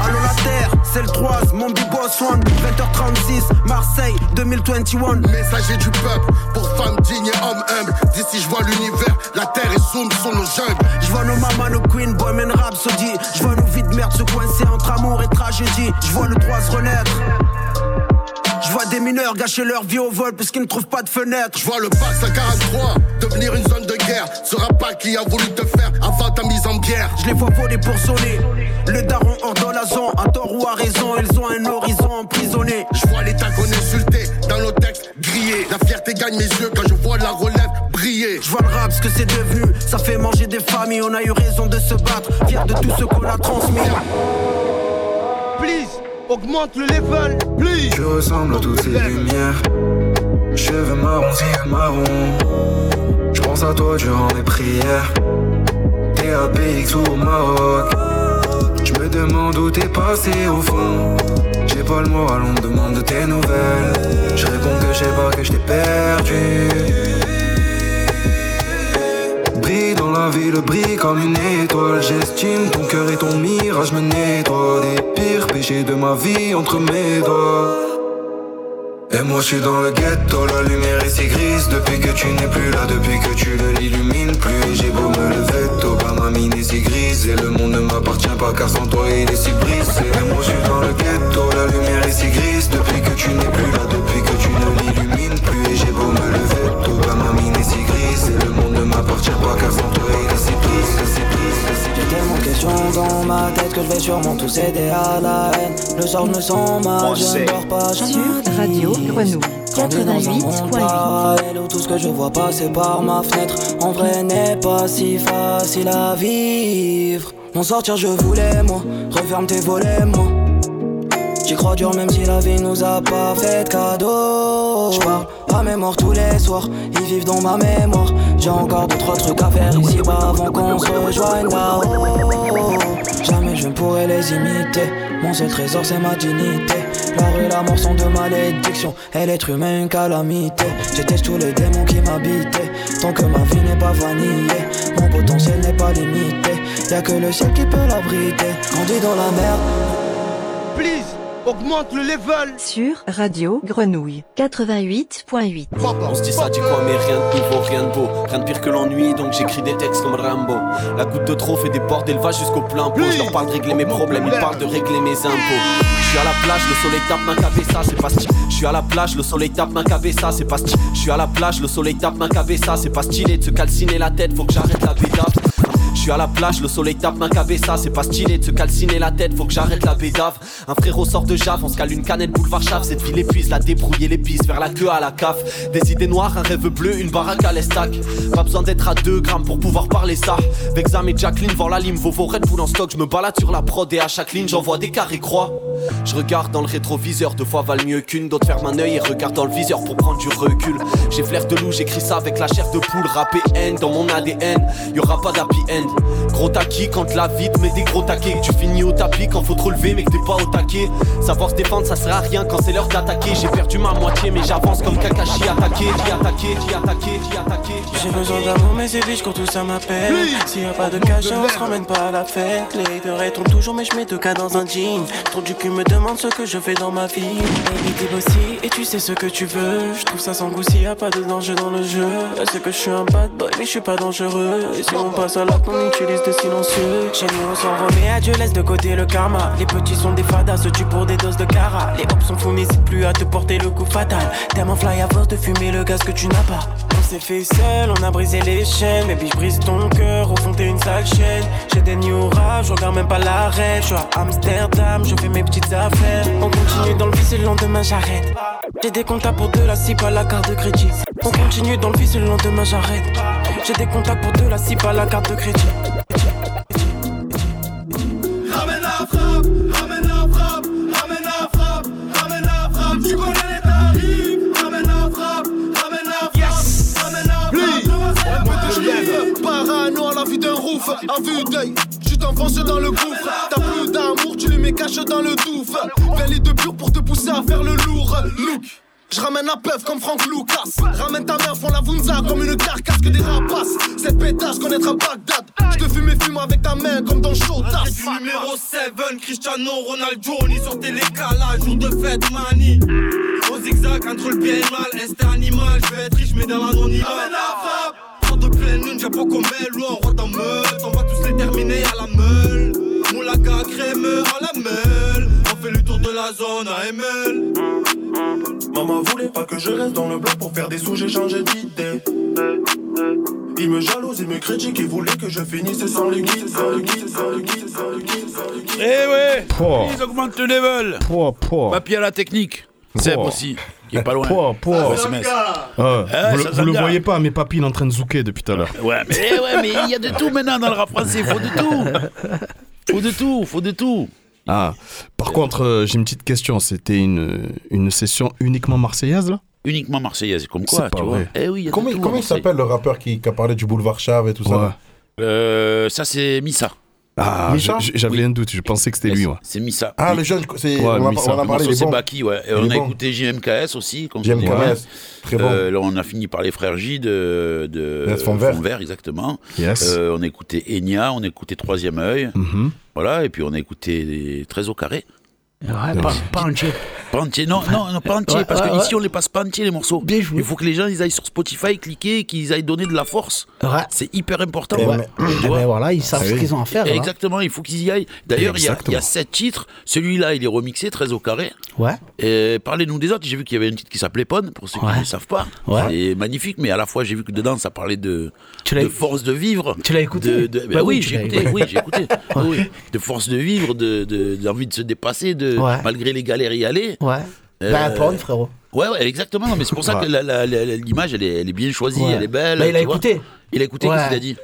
Allô la terre, c'est le 3, mon bigot. Soin, 20h36, Marseille, 2021. Messager du peuple, pour femmes dignes et hommes humbles. D'ici je vois l'univers, la terre est zoom sur nos jungles. Je vois nos mamas, nos queens, bohemian rhapsody. Je vois nos vies de merde se coincer entre amour et tragédie. Je vois le droit se renaître. Je vois des mineurs gâcher leur vie au vol parce qu'ils ne trouvent pas de fenêtre. Je vois le bac 143 devenir une zone de guerre. Ce pas qui a voulu te faire avant ta mise en bière. Je les vois voler pour sonner. Le daron hors dans la zone, à tort ou à raison, ils ont un horizon emprisonné. Je vois l'état qu'on insulté dans nos textes grillés. La fierté gagne mes yeux quand je vois la relève briller. Je vois le rap, ce que c'est devenu. Ça fait manger des familles, on a eu raison de se battre. Fier de tout ce qu'on a transmis. Please, augmente le level. Please. Tu ressembles à toutes ces lumières. Cheveux marron, yeux marron. Je pense à toi durant mes prières. TAPX ou au Maroc. Je me me demande où t'es passé au fond. J'ai pas le moral, on me demande de tes nouvelles. Je réponds que je sais pas que je t'ai perdu. Brille dans la ville, brille comme une étoile. J'estime ton cœur et ton mirage me nettoie. Les pires péchés de ma vie entre mes doigts. Et moi je suis dans le ghetto, la lumière est si grise Depuis que tu n'es plus là, depuis que tu ne l'illumines plus j'ai beau me lever tôt, bah ma mine est si grise Et le monde ne m'appartient pas car sans toi il est si brisé Et moi je suis dans le ghetto, la lumière est si grise Depuis que tu n'es plus là, depuis que dans tête que je vais sûrement tous céder à la haine. Le soir, je me sens mal, je ne dors pas, je Sur Radio Grenouille. 88.8. où tout ce que je vois passer par ma fenêtre. En vrai n'est pas si facile à vivre. M'en sortir je voulais moi. Referme tes volets moi J'y crois dur même si la vie nous a pas fait de cadeau. J'parle à mes morts tous les soirs Ils vivent dans ma mémoire. J'ai encore deux trois trucs à faire ici bas Avant qu'on se rejoigne Jamais je ne pourrai les imiter. Mon seul trésor c'est ma dignité. La rue la mort sont de malédiction. Et l'être humain une calamité. Teste tous les démons qui m'habitaient. Tant que ma vie n'est pas vanillée Mon potentiel n'est pas limité. Y'a que le ciel qui peut l'abriter. Grandi dans la merde Please, augmente le level. Sur Radio Grenouille 88.8. On se dit ça, dit quoi, mais rien de nouveau, rien de beau. Rien de pire que l'ennui, donc j'écris des textes comme Rambo. La goutte de trop fait des bords d'élevage jusqu'au plein pot. Je leur parle de régler mes problèmes, ils parlent de régler mes impôts. Je suis à la plage, le soleil tape ma cabeza, c'est pas stylé. Je suis à la plage, le soleil tape ma cabeza, c'est pas stylé. Je suis à la plage, le soleil tape ma cabeza, c'est pas stylé de se calciner la tête, faut que j'arrête la bédave. Je suis à la plage, le soleil tape ma cabeza, c'est pas stylé de se calciner la tête, faut que j'arrête la bédave. Un frérot sort de Jave, on se cale une canette boulevard Chave, cette ville épuise, la débrouiller pistes, faire la queue à la CAF. Des idées noires, un rêve bleu, une baraque à l'estac. Pas besoin d'être à 2 grammes pour pouvoir parler ça. Vexam et Jacqueline, vend la lime, Vovo Red Bull en stock, je me balade sur la prod et à chaque ligne j'envoie des carrés croix. Je regarde dans le rétroviseur, deux fois valent mieux qu'une, d'autres ferment un œil et regarde dans le viseur pour prendre du recul. J'ai flair de loup, j'écris ça avec la chair de poule, rappé N dans mon ADN, y aura pas d'happy end. Gros taquis quand la vie te met des gros taquets, que tu finis au tapis quand faut te relever mais que t'es pas au taquet. Savoir se défendre ça sert à rien quand c'est l'heure d'attaquer. J'ai perdu ma moitié mais j'avance comme Kakashi attaqué, qui attaqué, qui attaqué, qui attaqué. J'ai besoin d'amour, mais c'est quand tout ça m'appelle. S'il y a pas de cash, on se ramène pas à la fête. Les deux tombent toujours, mais je mets deux cas dans un jean. Trop du cul me demande ce que je fais dans ma vie. T'es bossy et tu sais ce que tu veux. Je trouve ça sans goût s'il y a pas de danger dans le jeu. C'est que je suis un bad boy, mais je suis pas dangereux. Et si on passe à on utilise des silencieux. Chez nous, on s'en remet à Dieu, laisse de côté le karma. Les petits sont des fadas, se tuent pour des doses de cara. Les hops sont fous, n'hésite plus à te porter le coup fatal. Tellement fly à force de fumer le gaz que tu n'as pas. On s'est fait seul, on a brisé les chaînes. Mais puis je brise ton cœur, au fond t'es une sale chaîne. J'ai des new je regarde même pas l'arrêt. Je suis à Amsterdam, je fais mes petites affaires. On continue dans le vice le lendemain j'arrête. J'ai des contacts pour de la cible à la carte de crédit. On continue dans le vice le lendemain j'arrête. J'ai des contacts pour de la cible à la carte de crédit. Ramène la frappe, ramène la frappe, ramène la frappe, ramène la frappe. Tu connais les tarifs. Ramène la frappe, ramène la frappe, ramène la frappe. Chiffre, parano à la vue d'un roof, à vue d'œil. Tu t'enfonces dans le gouffre, t'as plus d'amour, tu les mets cachés dans le douf. Valide de pur pour te pousser à faire le lourd. Look. Je ramène la peuf comme Franck Lucas. Ramène ta mère, font la vunza comme une carcasse que des rapaces. Cette pétasse connaîtra Bagdad. Je te fume et fume avec ta main comme dans Showtas. Numéro 7, Cristiano Ronaldo, ni sur télécala, jour de fête, mani. Au zigzag entre le bien et le mal, instinct animal, je vais être riche mais dans l'anonymat. Ramène la frappe, de pleine lune, j'ai pas comme elle, ou en roi dans meute, on va tous les terminer à la meule. Moulaga crémeux à la meule, on fait le tour de la zone AML. Maman voulait pas que je reste dans le bloc pour faire des sous, j'ai changé d'idée. Il me jalouse, il me critique, il voulait que je finisse sans le guide, sans le guide, sans le guide, sans le guide, sans le guide. Eh ouais Pouah. Ils augmentent le level Pouah, pouah. Papier à la technique Pouah. aussi, qui est pas loin. Pouah, pouah. SMS. Ah, Ah, vous le- vous le voyez pas, mais papy il est en train de zouker depuis tout à l'heure. Ouais, mais eh ouais, mais il y a de tout maintenant dans le rap français, faut de tout. Faut de tout, faut de tout. Ah, par contre, euh, j'ai une petite question. C'était une, une session uniquement marseillaise là? Uniquement marseillaise, comme quoi, C'est pas tu vois. vrai. Eh oui, Comment, il s'appelle le rappeur qui, qui a parlé du boulevard Chave et tout ça Ouais. Euh, ça c'est Missa. Ah, j'avais un doute, je pensais que c'était lui. ouais. C'est Missa. Ah, le jeune, c'est- Ouais, on, on a parlé, c'est bon. Baki, ouais. Et on a bon. écouté JMKS aussi. comme JMKS, très bon. Euh, là, on a fini par les frères J de, de Yes, Fond Vert. exactement. Yes. Euh, on a écouté Enya, on a écouté Troisième œil. Mhm. Voilà, et puis on a écouté les 13 au carré. Ouais, pas, pas entier. Pas entier, non, non, non, pas entier, Ouais, parce ouais, qu'ici ouais. on les passe pas entiers les morceaux. Il faut que les gens ils aillent sur Spotify, cliquer, qu'ils aillent donner de la force. C'est hyper important. Ouais. ben, voilà, ils savent ce qu'ils ont à faire, là. Exactement, il faut qu'ils y aillent. D'ailleurs, il y, a- y sept titres. Celui-là, il est remixé, 13 au carré. Ouais. Et parlez-nous des autres. J'ai vu qu'il y avait un titre qui s'appelait Pon, pour ceux qui ne savent pas. Ouais. C'est magnifique, mais à la fois, j'ai vu que dedans, ça parlait de, Tu l'as- de force de vivre. Tu l'as écouté de, de- Bah ben oui, j'ai écouté. Oui, j'ai écouté. [laughs] De force de vivre, de, de- d'envie de se dépasser, de, Ouais. malgré les galères y aller. Ouais. Ben, Pon, frérot. Ouais, ouais, exactement. Non, mais c'est pour ça que l'image, elle est, elle est bien choisie, Ouais. elle est belle. Bah, il a écouté. Il a écouté, qu'est-ce qu'il a dit?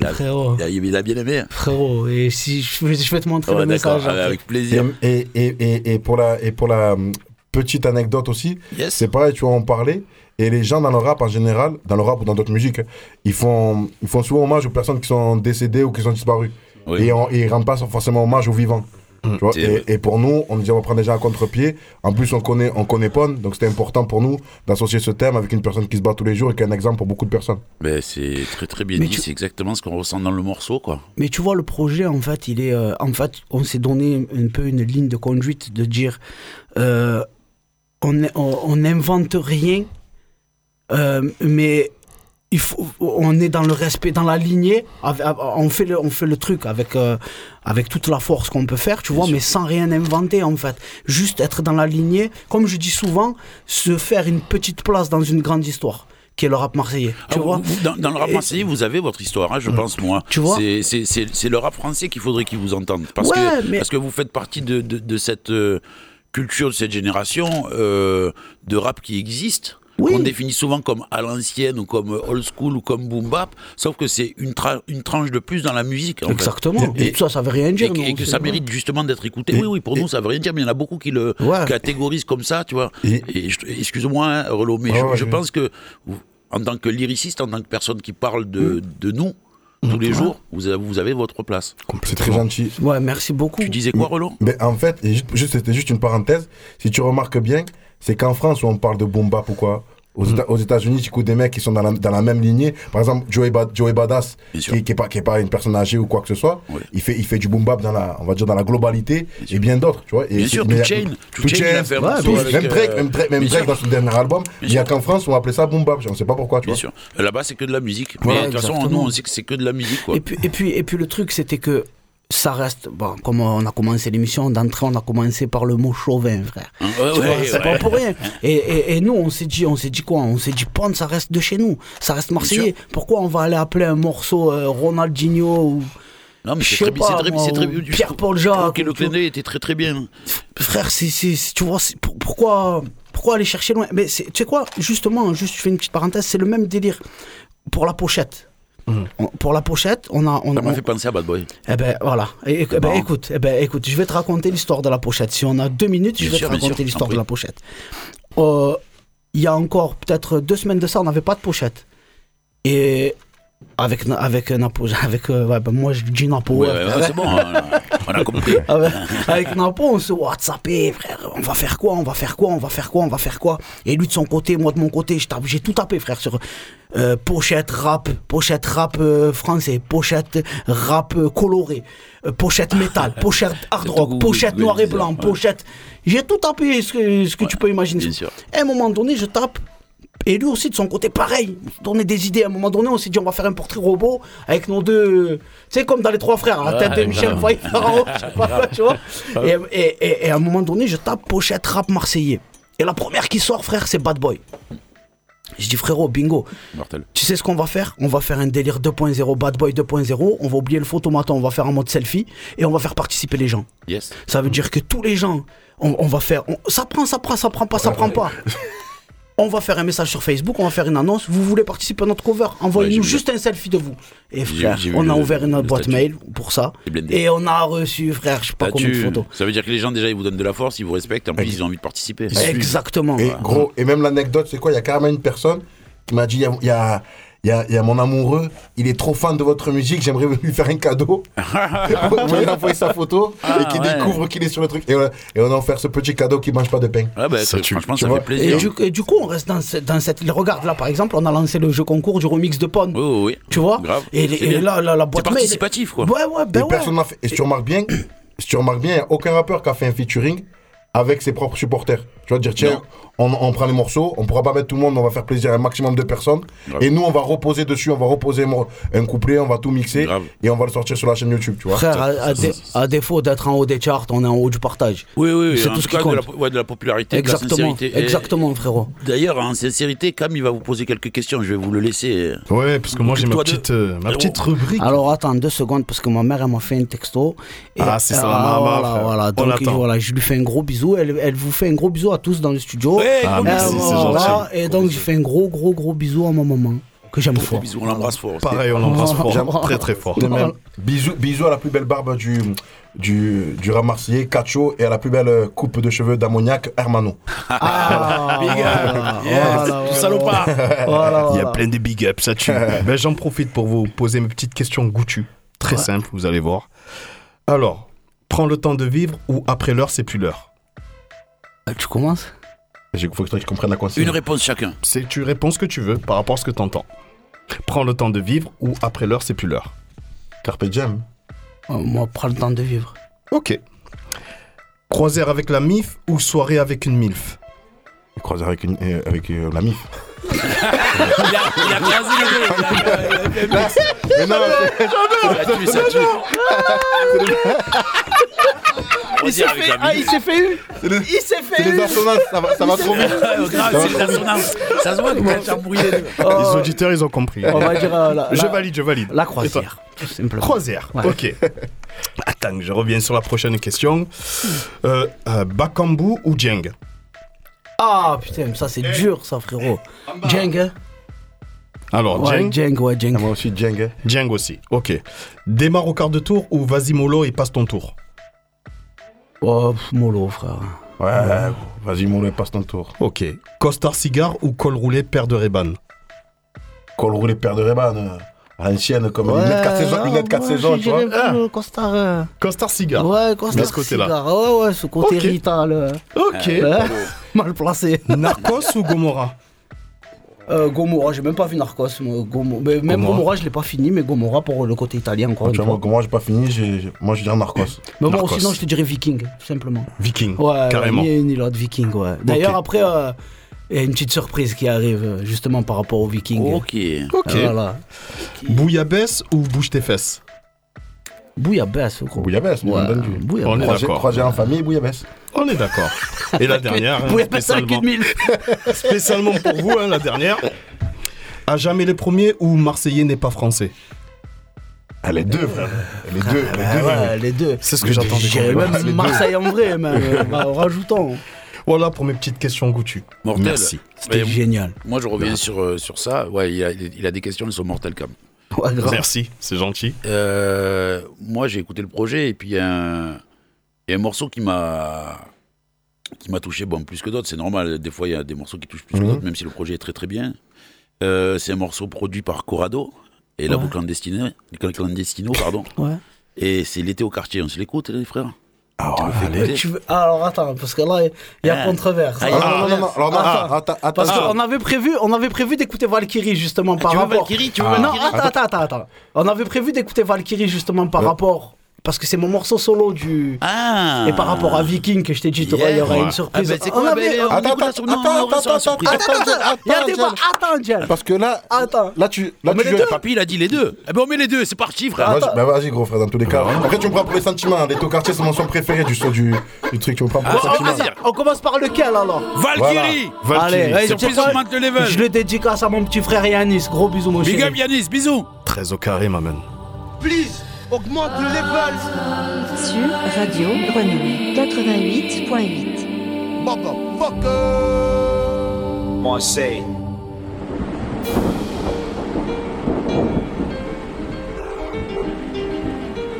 Il a, Frérot. il a, il a bien aimé. Frérot, et si je, vais- je vais te montrer Ouais, le message. avec plaisir. Et, et, et, et pour la, et pour la hum, petite anecdote aussi, c'est pareil, tu vois, on parlait. Et les gens dans le rap en général, dans le rap ou dans d'autres musiques, ils font, ils font souvent hommage aux personnes qui sont décédées ou qui sont disparues. Et, on- et ils rendent pas forcément hommage aux vivants. Tu vois, c'est vrai. et, et pour nous, on disait on va prendre déjà un contre-pied. En plus, on connaît, on connaît Pon, donc c'était important pour nous d'associer ce thème avec une personne qui se bat tous les jours et qui est un exemple pour beaucoup de personnes. Ben, c'est très très bien Mais dit, tu- c'est exactement ce qu'on ressent dans le morceau, quoi. Mais tu vois, le projet, en fait, il est. euh, en fait, on s'est donné un peu une ligne de conduite de dire euh, on est- on on n'invente rien, euh, mais il faut, on est dans le respect, dans la lignée. on, fait le, on fait le truc avec, euh, avec toute la force qu'on peut faire, tu vois, mais sans rien inventer, en fait. Juste être dans la lignée, comme je dis souvent, se faire une petite place dans une grande histoire, qui est le rap marseillais. Tu Ah, vois vous- dans, dans le rap Et- marseillais, vous avez votre histoire, hein, je pense, moi. Tu vois C'est- C'est c'est- c'est le rap français qu'il faudrait qu'il vous entende. Parce, Ouais, que, mais- parce que vous faites partie de, de- de cette euh, culture, de cette génération euh, de rap qui existe. On définit souvent comme à l'ancienne ou comme old school ou comme boom bap, sauf que c'est une, tra- une tranche de plus dans la musique. en fait. Exactement. Et ça, ça veut rien dire, Et, que- et ça mérite justement d'être écouté. oui, oui, pour nous, ça veut rien dire, mais il y en a beaucoup qui le catégorisent comme ça, tu vois. Et, excuse-moi, hein, Relo, mais je, ouais, je ouais. pense que en tant que lyriciste, en tant que personne qui parle de, de nous tous les jours, vous avez, vous avez votre place. C'est très gentil. Ouais, merci beaucoup. Tu disais quoi, Relo Mais en fait, et c'était juste une parenthèse. Si tu remarques bien, c'est qu'en France où on parle de boom bap ou quoi, aux, Mm. Éta- aux États-Unis, tu écoutes des mecs qui sont dans la, dans la même lignée. Par exemple, Joey, Ba- Joey Badass, qui, qui est pas, qui est pas une personne âgée ou quoi que ce soit, il, fait, il fait du boom bap dans la, on va dire dans la globalité et bien d'autres, tu vois. Et Bien sûr, Two Chain. Two Chain, il a Chain, fait ouais, tous, avec, même Drake, euh, même Drake, même bien Drake sûr. dans son dernier album, il y a qu'en France on appelait ça boom bap. On sait pas pourquoi, tu Bien vois. sûr. Là-bas, c'est que de la musique. Voilà, mais de toute façon, nous, on sait que c'est que de la musique, quoi. Et puis, et puis, et puis le truc, c'était que ça reste. Bon, comme on a commencé l'émission, d'entrée, on a commencé par le mot chauvin, frère. Ouais, c'est ouais. pas pour rien. Et, et, et nous, on s'est dit, on s'est dit quoi? On s'est dit, Pond, ça reste de chez nous. Ça reste marseillais. Pourquoi on va aller appeler un morceau euh, Ronaldinho ou. Non, mais c'est très, pas, très, moi, c'est très ou bien. Pierre-Paul Jacques. Le d'œil était très très bien. Frère, c'est, tu vois, pour- pourquoi, pourquoi aller chercher loin? Mais tu sais quoi, justement, juste je fais une petite parenthèse, c'est le même délire pour la pochette. On- Pour la pochette, on a. On, Ça m'a fait penser à Bad Boy. Eh ben voilà. Et- eh ben, écoute, eh ben, écoute, je vais te raconter l'histoire de la pochette. Si on a deux minutes, je vais sûr, te raconter l'histoire de la pochette. Euh, Il y a encore peut-être deux semaines de ça, on n'avait pas de pochette. Et avec avec Napo, [laughs] avec euh, ouais, ben, moi je dis Napo. Ouais, ouais, ouais, c'est bon, hein, [laughs] on a compris. Avec, avec Napo, on se WhatsAppait, frère. On va faire quoi On va faire quoi On va faire quoi On va faire quoi Et lui de son côté, moi de mon côté, j'ai tout tapé, frère, sur euh, pochette rap, pochette rap euh, français, pochette rap euh, coloré, euh, pochette métal, [laughs] pochette hard rock, pochette noir et blanc, pochette. J'ai tout tapé, ce que, ce que tu peux imaginer. À un moment donné, je tape. Et lui aussi, de son côté, pareil. On se donnait des idées. À un moment donné, on s'est dit, on va faire un portrait robot avec nos deux. Tu sais, comme dans les trois frères, la tête de Michel. Foy, je sais pas quoi, tu vois. Et, et- et- et à un moment donné, je tape pochette rap marseillais. Et la première qui sort, frère, c'est Bad Boy. Je dis, frérot, bingo. Mortel. Tu sais ce qu'on va faire? On va faire un délire 2.0, Bad Boy 2.0. On va oublier le photomaton, on va faire un mode selfie et on va faire participer les gens. Yes. Ça veut dire que tous les gens, on, on va faire. on- ça prend, ça prend, ça prend pas, ça prend pas. [laughs] On va faire un message sur Facebook, on va faire une annonce. Vous voulez participer à notre cover Envoyez-nous juste un selfie de vous. Et frère, on a le- ouvert une le boîte statut. mail pour ça. Et on a reçu, frère, je sais pas combien de photos. Ça veut dire que les gens, déjà, ils vous donnent de la force, ils vous respectent, en plus, ils ont envie de participer. Exactement. Et gros, et même l'anecdote, c'est quoi? Il y a carrément une personne qui m'a dit il y a, il y a- il y a, il y a mon amoureux, il est trop fan de votre musique, j'aimerais lui faire un cadeau. [laughs] on lui a envoyé sa photo Ah, et qu'il ouais. découvre qu'il est sur le truc. Et, voilà. et on a offert ce petit cadeau qui mange pas de pain. Ah bah, Ça, tu- franchement, tu ça vois. fait plaisir. Et du, et du coup, on reste dans, ce- dans cette. Regarde, là, par exemple, on a lancé le jeu concours du remix de Pond. Oui, oui, oui. Tu vois Grave. Et, là, la, la boîte C'est participatif, quoi. Ouais, ouais, ben et ouais. personne n'a fait. Et si tu remarques bien, [coughs] si tu remarques bien, il n'y a aucun rappeur qui a fait un featuring avec ses propres supporters. Tu vas dire, tiens, on, on prend les morceaux, on pourra pas mettre tout le monde, on va faire plaisir à un maximum de personnes. Grave. Et nous, on va reposer dessus, on va reposer un, couplet, on va tout mixer et on va le sortir sur la chaîne YouTube, tu vois. Frère, à, à dé- à défaut d'être en haut des charts, on est en haut du partage. Oui, oui, C'est tout ce qui cas, de compte. la, ouais, de la popularité, Exactement, de la sincérité. Exactement, frérot. D'ailleurs, en sincérité, Cam, il va vous poser quelques questions. Je vais vous le laisser. Ouais, parce que moi j'ai ma Occupe-toi de- petite, euh, ma petite rubrique. Alors attends deux secondes parce que ma mère elle m'a fait un texto. Et- Ah, c'est ça, Ah, maman, voilà, voilà. On Donc voilà, je lui fais un gros bisou. Elle, elle vous fait un gros bisou à tous dans le studio. Ouais, Ah, gros merci, Voilà. gentil. Et donc je fais un gros gros gros bisou à ma maman que j'aime fort. Bisous, on l'embrasse fort. aussi. Pareil, on l'embrasse fort. J'aime- Très très fort. Même. Bisous, bisous à la plus belle barbe du, du, du marseillais, Cacho, et à la plus belle euh, coupe de cheveux d'ammoniac, Hermano. Ah, Big up. Yes, salopard. voilà, Il y a plein de big ups, ça tue. [laughs] ben, J'en profite pour vous poser mes petites questions goûtues. Très simple, vous allez voir. Alors, prends le temps de vivre ou après l'heure, c'est plus l'heure Euh, Tu commences Il faut que tu comprennes la consigne. Une réponse chacun. C'est Tu réponds ce que tu veux par rapport à ce que tu entends. Prends le temps de vivre ou après l'heure, c'est plus l'heure Carpe diem. Euh, Moi, prends le temps de vivre. Ok. Croisière avec la MIF ou soirée avec une MILF? Croisière avec, une, euh, avec euh, la MIF. Il a, il a croisé les deux. [laughs] Mais non, Ça tue, ça tue. Il s'est fait, ah, il s'est fait eu les, Il s'est fait c'est les eu assonances, ça va, ça va trop vite. Ouais, grave, Ça c'est se voit que les. Oh, Les auditeurs, ils ont compris. On va dire euh, la, Je la- valide, je valide. la croisière. tout simplement. Croisière, Ouais. ok. Attends, je reviens sur la prochaine question. Euh, euh, Bakambu ou Djeng Ah putain, ça c'est dur ça frérot. Djeng hein? Alors, Ouais, Djeng, Djeng, ouais, Djeng. Ah, Moi aussi, Djeng. hein. Djeng aussi, ok. Démarre au quart de tour ou vas-y mollo et passe ton tour? Oh, pff, mollo frère. Ouais, vas-y, mon passe ton tour. Ok. Costard cigare ou col roulé paire de Reban? Col roulé, paire de Reban. euh, À l'ancienne, comme lunettes 4 saisons, lunettes 4 saisons, tu vois. Ah. Costard. euh, Costard cigare. Ouais, Costard. Ce cigare. Ouais, ouais, ce côté Ok. rital. euh, Ok. hein, [laughs] Mal placé. Narcos ou Gomorra Euh, Gomorra, j'ai même pas vu Narcos. moi, Gomo- mais même Gomorra. Gomorra, je l'ai pas fini, mais Gomorra pour le côté italien, encore Tu une vois, fois. moi, moi, j'ai pas fini, j'ai- moi, je dirais Narcos. Mais bon, Narcos. sinon, je te dirais Viking, tout simplement. Viking. Ouais, Carrément. Ni une ni l'autre, Viking, ouais. D'ailleurs, après, euh, il y a une petite surprise qui arrive, euh, justement, par rapport au Viking. Ok. Ok. Voilà. Bouillabaisse ou bouge tes fesses? Bouillabaisse, gros. Bouillabaisse, Ouais, on donne du. Bouillabaisse. On est d'accord. croisière en famille, Bouillabaisse. On est d'accord. Et la dernière, hein, Bouillabaisse avec spécialement, une mille. spécialement pour vous, hein, la dernière. À jamais les premiers ou Marseillais n'est pas français Ah, les deux, frère. Les deux, les Ah deux. ouais, les deux. C'est ce que. J'irais fasse. même Marseille en vrai, même, [laughs] euh, en rajoutant. Voilà pour mes petites questions goûtues. Mortel. Merci. C'était Mais génial. Moi, je reviens sur, euh, sur ça. Ouais, il a, il a des questions, elles sont mortelles. Ouais, grave. Merci, c'est gentil. Euh, moi, j'ai écouté le projet et puis il y, a un- il y a un morceau qui m'a qui m'a touché, bon, plus que d'autres, c'est normal. Des fois, il y a des morceaux qui touchent plus que Mhm. d'autres, même si le projet est très très bien. Euh, c'est un morceau produit par Corrado et la Ouais. boucle clandestino, clandestino, pardon. [laughs] Ouais. Et c'est l'été au quartier. On se l'écoute, les frères Ah, Tu veux- ah, Alors attends, parce que là, il y a Ah. controverse. Ah, Alors, non, non, non, non, alors, non, attends. attends, attends, Parce qu'on avait prévu, on avait prévu d'écouter Valkyrie justement par tu veux rapport. Valkyrie Tu veux Ah. Non, Valkyrie attends, attends, attends, attends. On avait prévu d'écouter Valkyrie justement par Ouais. rapport. Parce que c'est mon morceau solo du. Ah Et par rapport à Viking que je t'ai dit, il y aura une surprise. Ah, ben, c'est On quoi, avait- on Attends, attends, sur- non, attends, attends, surprise. attends, Attends, attends, il y a attends, des Jen. Attends, Jen. Parce que là, Attends. là, tu. Là, On met tu les deux Papy, il a dit les deux. Eh ben, on met les deux, c'est parti, frère. Vas-y, bah vas-y gros frère dans tous les cas. Après tu me prends pour les sentiments, les taux quartiers c'est mon son préféré du son du, du truc, tu me prends pour Ah, les sentiments. On commence par lequel alors? Valkyrie Allez, Surprise, quoi augmente le level. Je le dédicace à mon petit frère Yanis. Gros bisous, mon Big up Yanis, bisous Très au carré, ma man. Please, augmente le level. Sur Radio Grenouille 88.8. Motherfucker. Marseille.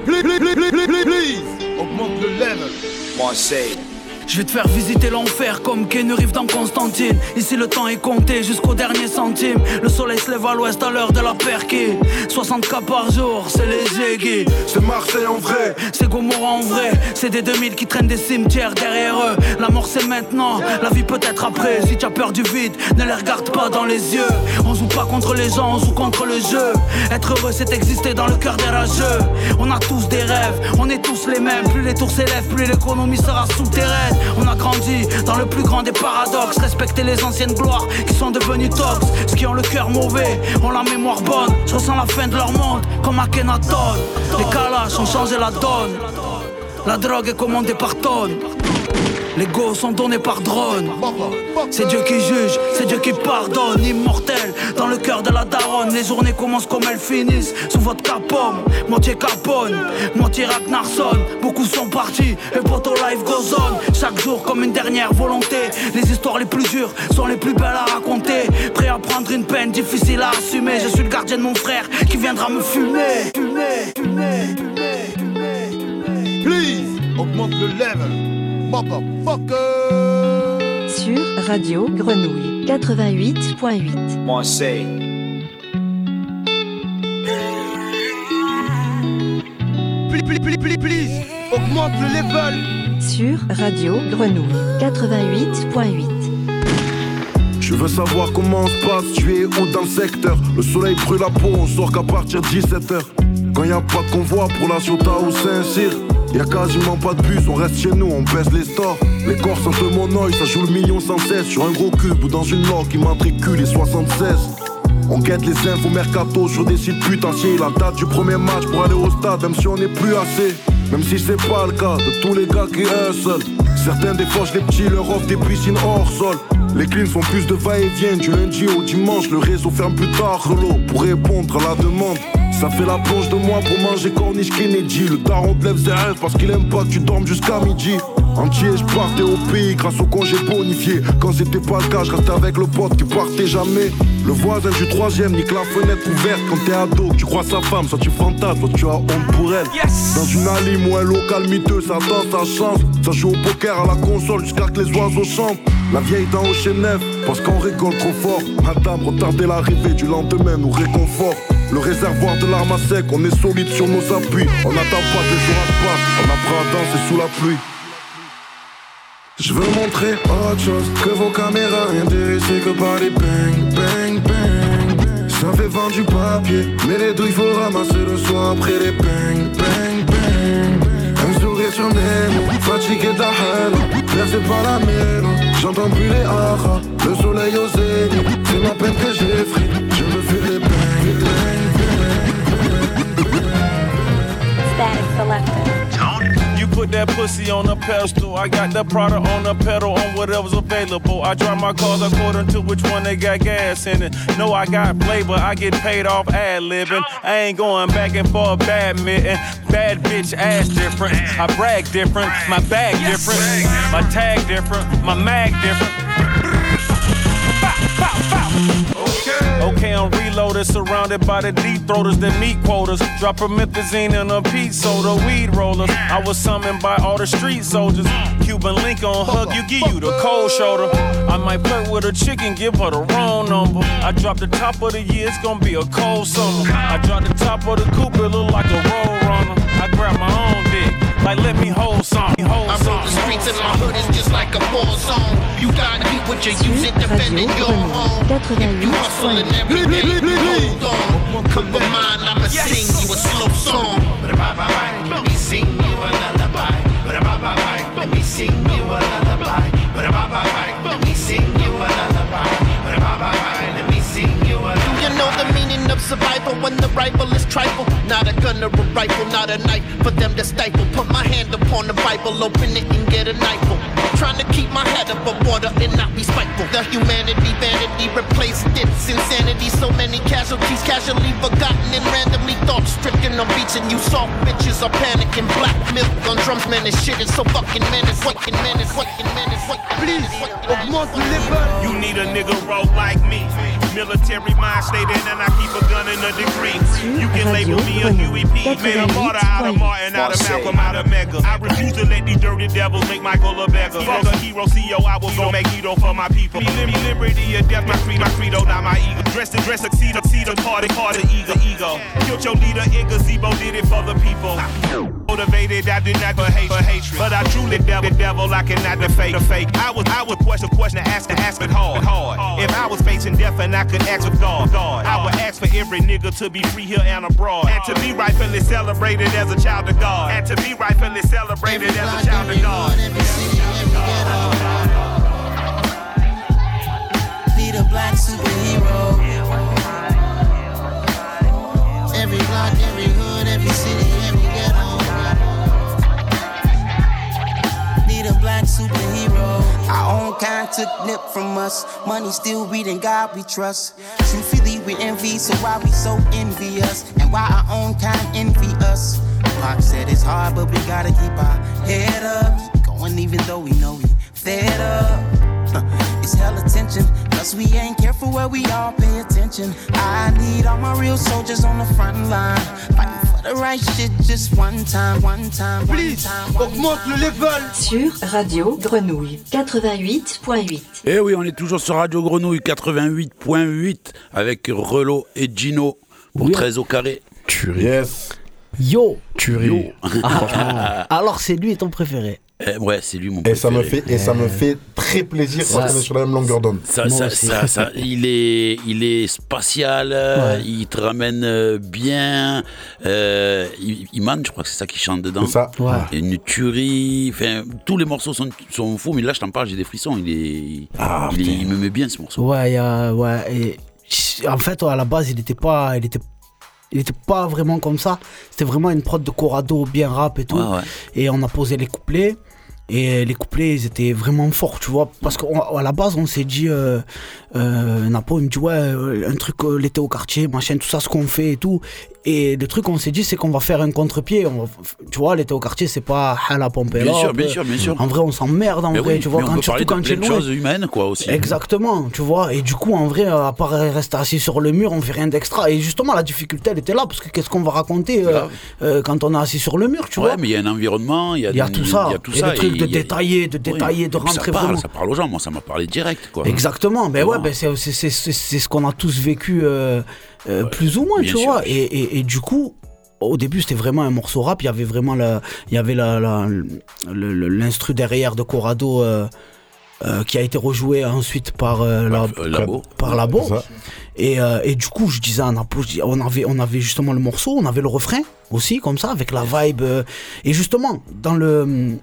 Please, please, please, please, please, please. Augmente le level. Marseille. Je vais te faire visiter l'enfer comme Ken Reeves dans Constantine. Ici le temps est compté jusqu'au dernier centime. Le soleil se lève à l'ouest à l'heure de la perquée. 60 cas par jour, c'est léger Guy. C'est Marseille en vrai. C'est Gomorrah en vrai. C'est des 2000 qui traînent des cimetières derrière eux. La mort c'est maintenant, la vie peut-être après. Si tu as peur du vide, ne les regarde pas dans les yeux. On joue pas contre les gens, on joue contre le jeu. Être heureux c'est exister dans le cœur des rageux. On a tous des rêves, on est tous les mêmes. Plus les tours s'élèvent, plus l'économie sera souterraine. On a grandi dans le plus grand des paradoxes. Respecter les anciennes gloires qui sont devenues tox. Ceux qui ont le cœur mauvais, ont la mémoire bonne. Je ressens la fin de leur monde comme Akhenaton. Les calaches ont changé la donne. La drogue est commandée par tonnes. Les go sont donnés par drone. C'est Dieu qui juge, c'est Dieu qui pardonne. Immortel dans le cœur de la daronne. Les journées commencent comme elles finissent. Sous votre capom, moitié Capone, moitié Ragnarsson. Beaucoup sont partis et poto life goes on. Chaque jour comme une dernière volonté. Les histoires les plus dures sont les plus belles à raconter. Prêt à prendre une peine difficile à assumer. Je suis le gardien de mon frère qui viendra me fumer. Fumer, fumer, fumer, fumer, fumer. Please, augmente le level. Motherfucker. Sur Radio Grenouille 88.8. Marseille. Please, please, please, please, please, augmente le level. Sur Radio Grenouille 88.8. Je veux savoir comment on se passe, tu es où dans le secteur? Le soleil brûle la peau, on sort qu'à partir de 17h Quand y a pas de convoi pour la Ciotat ou Saint-Cyr Y'a quasiment pas de bus, on reste chez nous, on baisse les stores. Les corps sentent mon oeil, ça joue le million sans cesse. Sur un gros cube ou dans une log qui matricule les 76 on guette les infos mercato sur des sites putanciers. La date du premier match pour aller au stade Même si on n'est plus assez. Même si c'est pas le cas de tous les gars qui hustle Certains défauchent les petits, leur offrent des piscines hors sol. Les cleans font plus de va-et-vient du lundi au dimanche. Le réseau ferme plus tard l'eau pour répondre à la demande ça fait la plonge de moi pour manger corniche Kennedy Le daron te lève ses rêves parce qu'il aime pas que tu dormes jusqu'à midi Entier, je partais au pays grâce au congé bonifié. Quand c'était pas le cas, je restais avec le pote qui partait jamais. Le voisin du troisième nique la fenêtre ouverte quand t'es ado. Tu crois sa femme, soit tu fantasmes, soit tu as honte pour elle. Dans une allée ou un local miteux, ça danse, ça chance. Ça joue au poker à la console jusqu'à que les oiseaux chantent. La vieille dent au chez neuf, parce qu'on rigole trop fort. Madame, retardez l'arrivée du lendemain nous réconforte. Le réservoir de l'arme à sec, on est solide sur nos appuis. On n'attend pas que les jours passent, on apprend à danser sous la pluie. Je veux montrer autre chose que vos caméras intéressées que par les bang, bang, bang. Ça fait vendre du papier, mais les douilles faut ramasser le soir après les bang, bang, bang. Un sourire sur mes fatigué de la haine, percé par la mélo. J'entends plus les le soleil au zénith. C'est ma peine que j'ai frit, You put that pussy on a pedestal. I got the product on the pedal on whatever's available. I drive my cars according to which one they got gas in it. No, I got flavor. I get paid off ad libbing. I ain't going back and forth badminton. Bad bitch ass different. I brag different. My bag different. My tag different. My mag different. Okay, I'm reloaded, surrounded by the deep throaters, the meat quotas. Drop promethazine in a pea soda, weed rollers. I was summoned by all the street soldiers. Cuban link on hug, you give you the cold shoulder. I might flirt with a chicken, give her the wrong number. I drop the top of the year, it's gonna be a cold summer. I drop the top of the coupe, it look like a road runner. I grab my own dick, like let me hold some. Hold I roll the streets and my hood is just like a war zone. You gotta be what you use it, defending your home. If you hustle and every day, hold on. Come for mine, I'ma sing you a slow song. Let me sing you a lullaby. Let me sing you a lullaby. Let me survival when the rival is trifle? Not a gun or a rifle, not a knife for them to stifle. Put my hand upon the Bible, open it and get a knife. Trying to keep my head above water and not be spiteful. The humanity, vanity replaced its insanity. So many casualties, casually forgotten and randomly thought stricken. I'm And you soft bitches are panicking. Black milk on drums, man, this shit is so fucking menace. Fucking menace, fucking menace. Please, augmente le level. You need a nigga roll like me. Military mind state and I keep a gun and a degree. You can label me me a Huey P. Made a martyr out of Martin, out of Malcolm, out of Mega. I refuse to let these dirty devils make Michael a beggar. Fuck a hero CEO, I will go make hero for my people. Me lim- liberty or death, my creed, my credo, not my ego. Dress to dress, succeed, succeed, party, party, ego, ego. Killed your leader, in gazebo, did it for the people. Motivated, I did not for hate, for hatred. But I truly devil, devil, I cannot defake the fake. I was, I would question, question, ask, ask it hard, hard. If I was facing death and I could ask with God, God, I would ask for every nigga to be free here and abroad, and to be rightfully celebrated as a child of God, and to be rightfully celebrated as a child of God. Be the black superhero. Every block, every hood, every city, Our own kind took nip from us. Money still reading God we trust. Truthfully, we envy, so why we so envious? And why our own kind envy us? Pac said it's hard, but we gotta keep our head up. Keep going even though we know we fed up. [laughs] Huh, It's hell attention, cause we ain't careful where we all pay attention. I need all my real soldiers on the front line. Fighting for the right shit just one time, one time, one time. Augmente le level. Sur Radio Grenouille 88.8. Et Eh oui, on est toujours sur Radio Grenouille 88.8 avec Relo et Gino pour 13 au carré. Yes. Yo. Tuerie. [laughs] Ah, Alors c'est lui ton préféré. Eh, ouais, c'est lui mon Et ça me préféré. fait, et ça me fait très plaisir Ça, quand on est sur la même longueur d'onde. Ça, Moi ça, aussi. ça, ça, il est, il est spatial. euh, Ouais. Il te ramène euh, bien. Euh, I- Iman, je crois que c'est ça qui chante dedans. C'est ça. Ouais. Et une tuerie. Enfin, tous les morceaux sont, sont fous, mais là, je t'en parle, j'ai des frissons. Il est, Ah, il, est- putain. il me met bien ce morceau. Ouais, ouais. Et, en fait, à la base, il était pas, il était, il était pas vraiment comme ça. C'était vraiment une prod de Corrado bien rap et tout. Ouais, ouais. Et on a posé les couplets. Et les couplets, ils étaient vraiment forts, tu vois. Parce qu'à la base, on s'est dit, euh, euh, Napo, il me dit, ouais, euh, un truc, l'été au quartier, machin, tout ça, ce qu'on fait et tout. Et le truc, on s'est dit, c'est qu'on va faire un contre-pied. On va- Tu vois, l'été au quartier, c'est pas hala pomper Bien sûr, bien sûr, bien sûr. En vrai, on s'emmerde, en Mais vrai, oui, tu vois, mais on quand, peut surtout de quand tu es de choses humaines, quoi, aussi. Exactement, tu vois. Et du coup, en vrai, à part rester assis sur le mur, on fait rien d'extra. Et justement, la difficulté, elle était là, parce que qu'est-ce qu'on va raconter euh, euh, quand on est assis sur le mur, tu Ouais, vois? mais il y a un environnement, il y y a tout ça. Il y a tout ça. de il y a- détailler, de Oui. détailler, de Et puis rentrer ça parle, vraiment. ça parle aux gens. Moi, ça m'a parlé direct, quoi. Exactement, ben ouais, ben c'est, c'est, c'est, c'est- c'est ce qu'on a tous vécu euh, plus ou moins, tu sûr. vois. Et, et, et du coup, au début, c'était vraiment un morceau rap. Il y avait vraiment la, il y avait la, l'instru derrière de Corrado euh, euh, qui a été rejoué ensuite par euh, la, euh, Labo. par Labo. Et, euh, et du coup, je disais à Napo, je dis- on avait, on avait justement le morceau, on avait le refrain aussi, comme ça, avec la vibe. euh, et justement, dans le,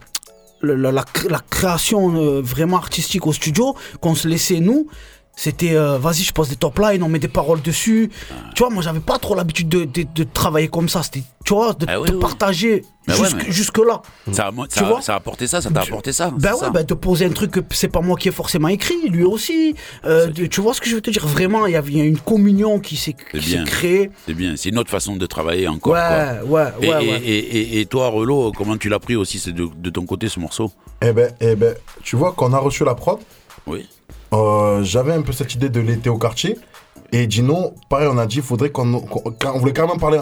le- la, la cré- la création euh, vraiment artistique au studio, qu'on se laissait nous, c'était euh, vas-y, je pose des top lines, on met des paroles dessus. Tu vois, moi, j'avais pas trop l'habitude de, de- de travailler comme ça. C'était, tu vois, de, Ah oui, de oui. partager Bah ouais, jusque, mais- jusque-là. Ça, a- Tu ça, vois ça a apporté ça, ça t'a apporté ça. Ben ouais, ça. ben de poser un truc que c'est pas moi qui ai forcément écrit, lui aussi. Euh, de- tu vois ce que je veux te dire? Vraiment, il y il y a une communion qui s'est créée. C'est bien, c'est une autre façon de travailler encore. Ouais, quoi. ouais, et, ouais, et, ouais. et- et- et toi, Relo, comment tu l'as pris aussi c'est de, de ton côté ce morceau? Eh ben, eh ben, tu vois, quand on a reçu la prod, Oui. Euh, j'avais un peu cette idée de l'été au quartier. Et Dino, pareil, on a dit, faudrait qu'on. qu'on- qu'on- on voulait carrément parler.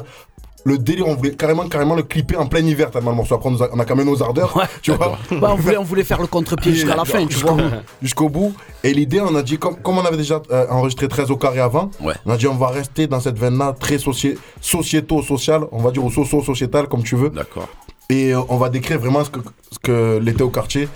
Le délire, on voulait carrément, carrément le clipper en plein hiver, tellement le morceau. Après, on, a, on a quand même nos ardeurs, tu vois. Bah, on, voulait, on voulait faire le contre-pied jusqu'à la fin, tu Jusqu'au vois. bout. Jusqu'au bout. Et l'idée, on a dit, comme, comme on avait déjà euh, enregistré 13 au carré avant, Ouais. on a dit, on va rester dans cette veine-là, très soci sociéto, social, on va dire au socio-sociétal, comme tu veux. D'accord. Et euh, on va décrire vraiment ce que, ce que l'été au quartier,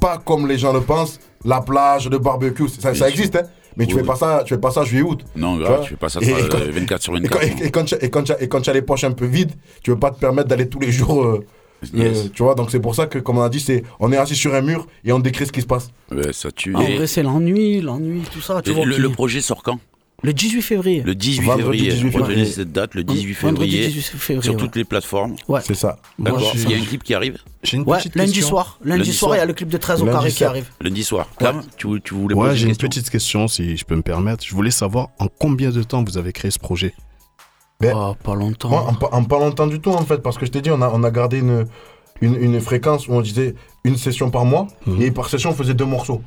pas comme les gens le pensent, la plage, le barbecue, ça, existe, hein. Mais tu Oui, fais pas ça, tu fais pas ça juillet-août. Non, Tu grave, tu fais pas ça Et- euh, et quand- 24 sur Et quand, 24. et- et quand tu as- et quand et quand tu as les poches un peu vides, tu veux pas te permettre d'aller tous les jours. euh, Yes. euh, tu vois, donc c'est pour ça que, comme on a dit, c'est on est assis sur un mur et on décrit ce qui se passe. Ouais, ça tue. En Et- vrai, c'est l'ennui, l'ennui, tout ça. Tu et vois, le projet sort quand? Le 18 février. Le 18 Vendredi février. 18 février. Retenez cette date, le 18 Vendredi février. 18 février, Sur ouais. toutes les plateformes. Ouais. C'est ça. D'accord. Il y a un clip qui arrive J'ai une Ouais, petite lundi question. soir. Lundi, Lundi soir, il y a le clip de 13 au carré qui arrive. lundi soir. Clam, tu, tu voulais Ouais, poser j'ai une petite question, si je peux me permettre. Je voulais savoir en combien de temps vous avez créé ce projet? Ben, Oh, pas longtemps. En, pa- en pas longtemps du tout, en fait, parce que je t'ai dit, on a, on a gardé une, une, une fréquence où on disait une session par mois, Mhm. et par session, on faisait deux morceaux.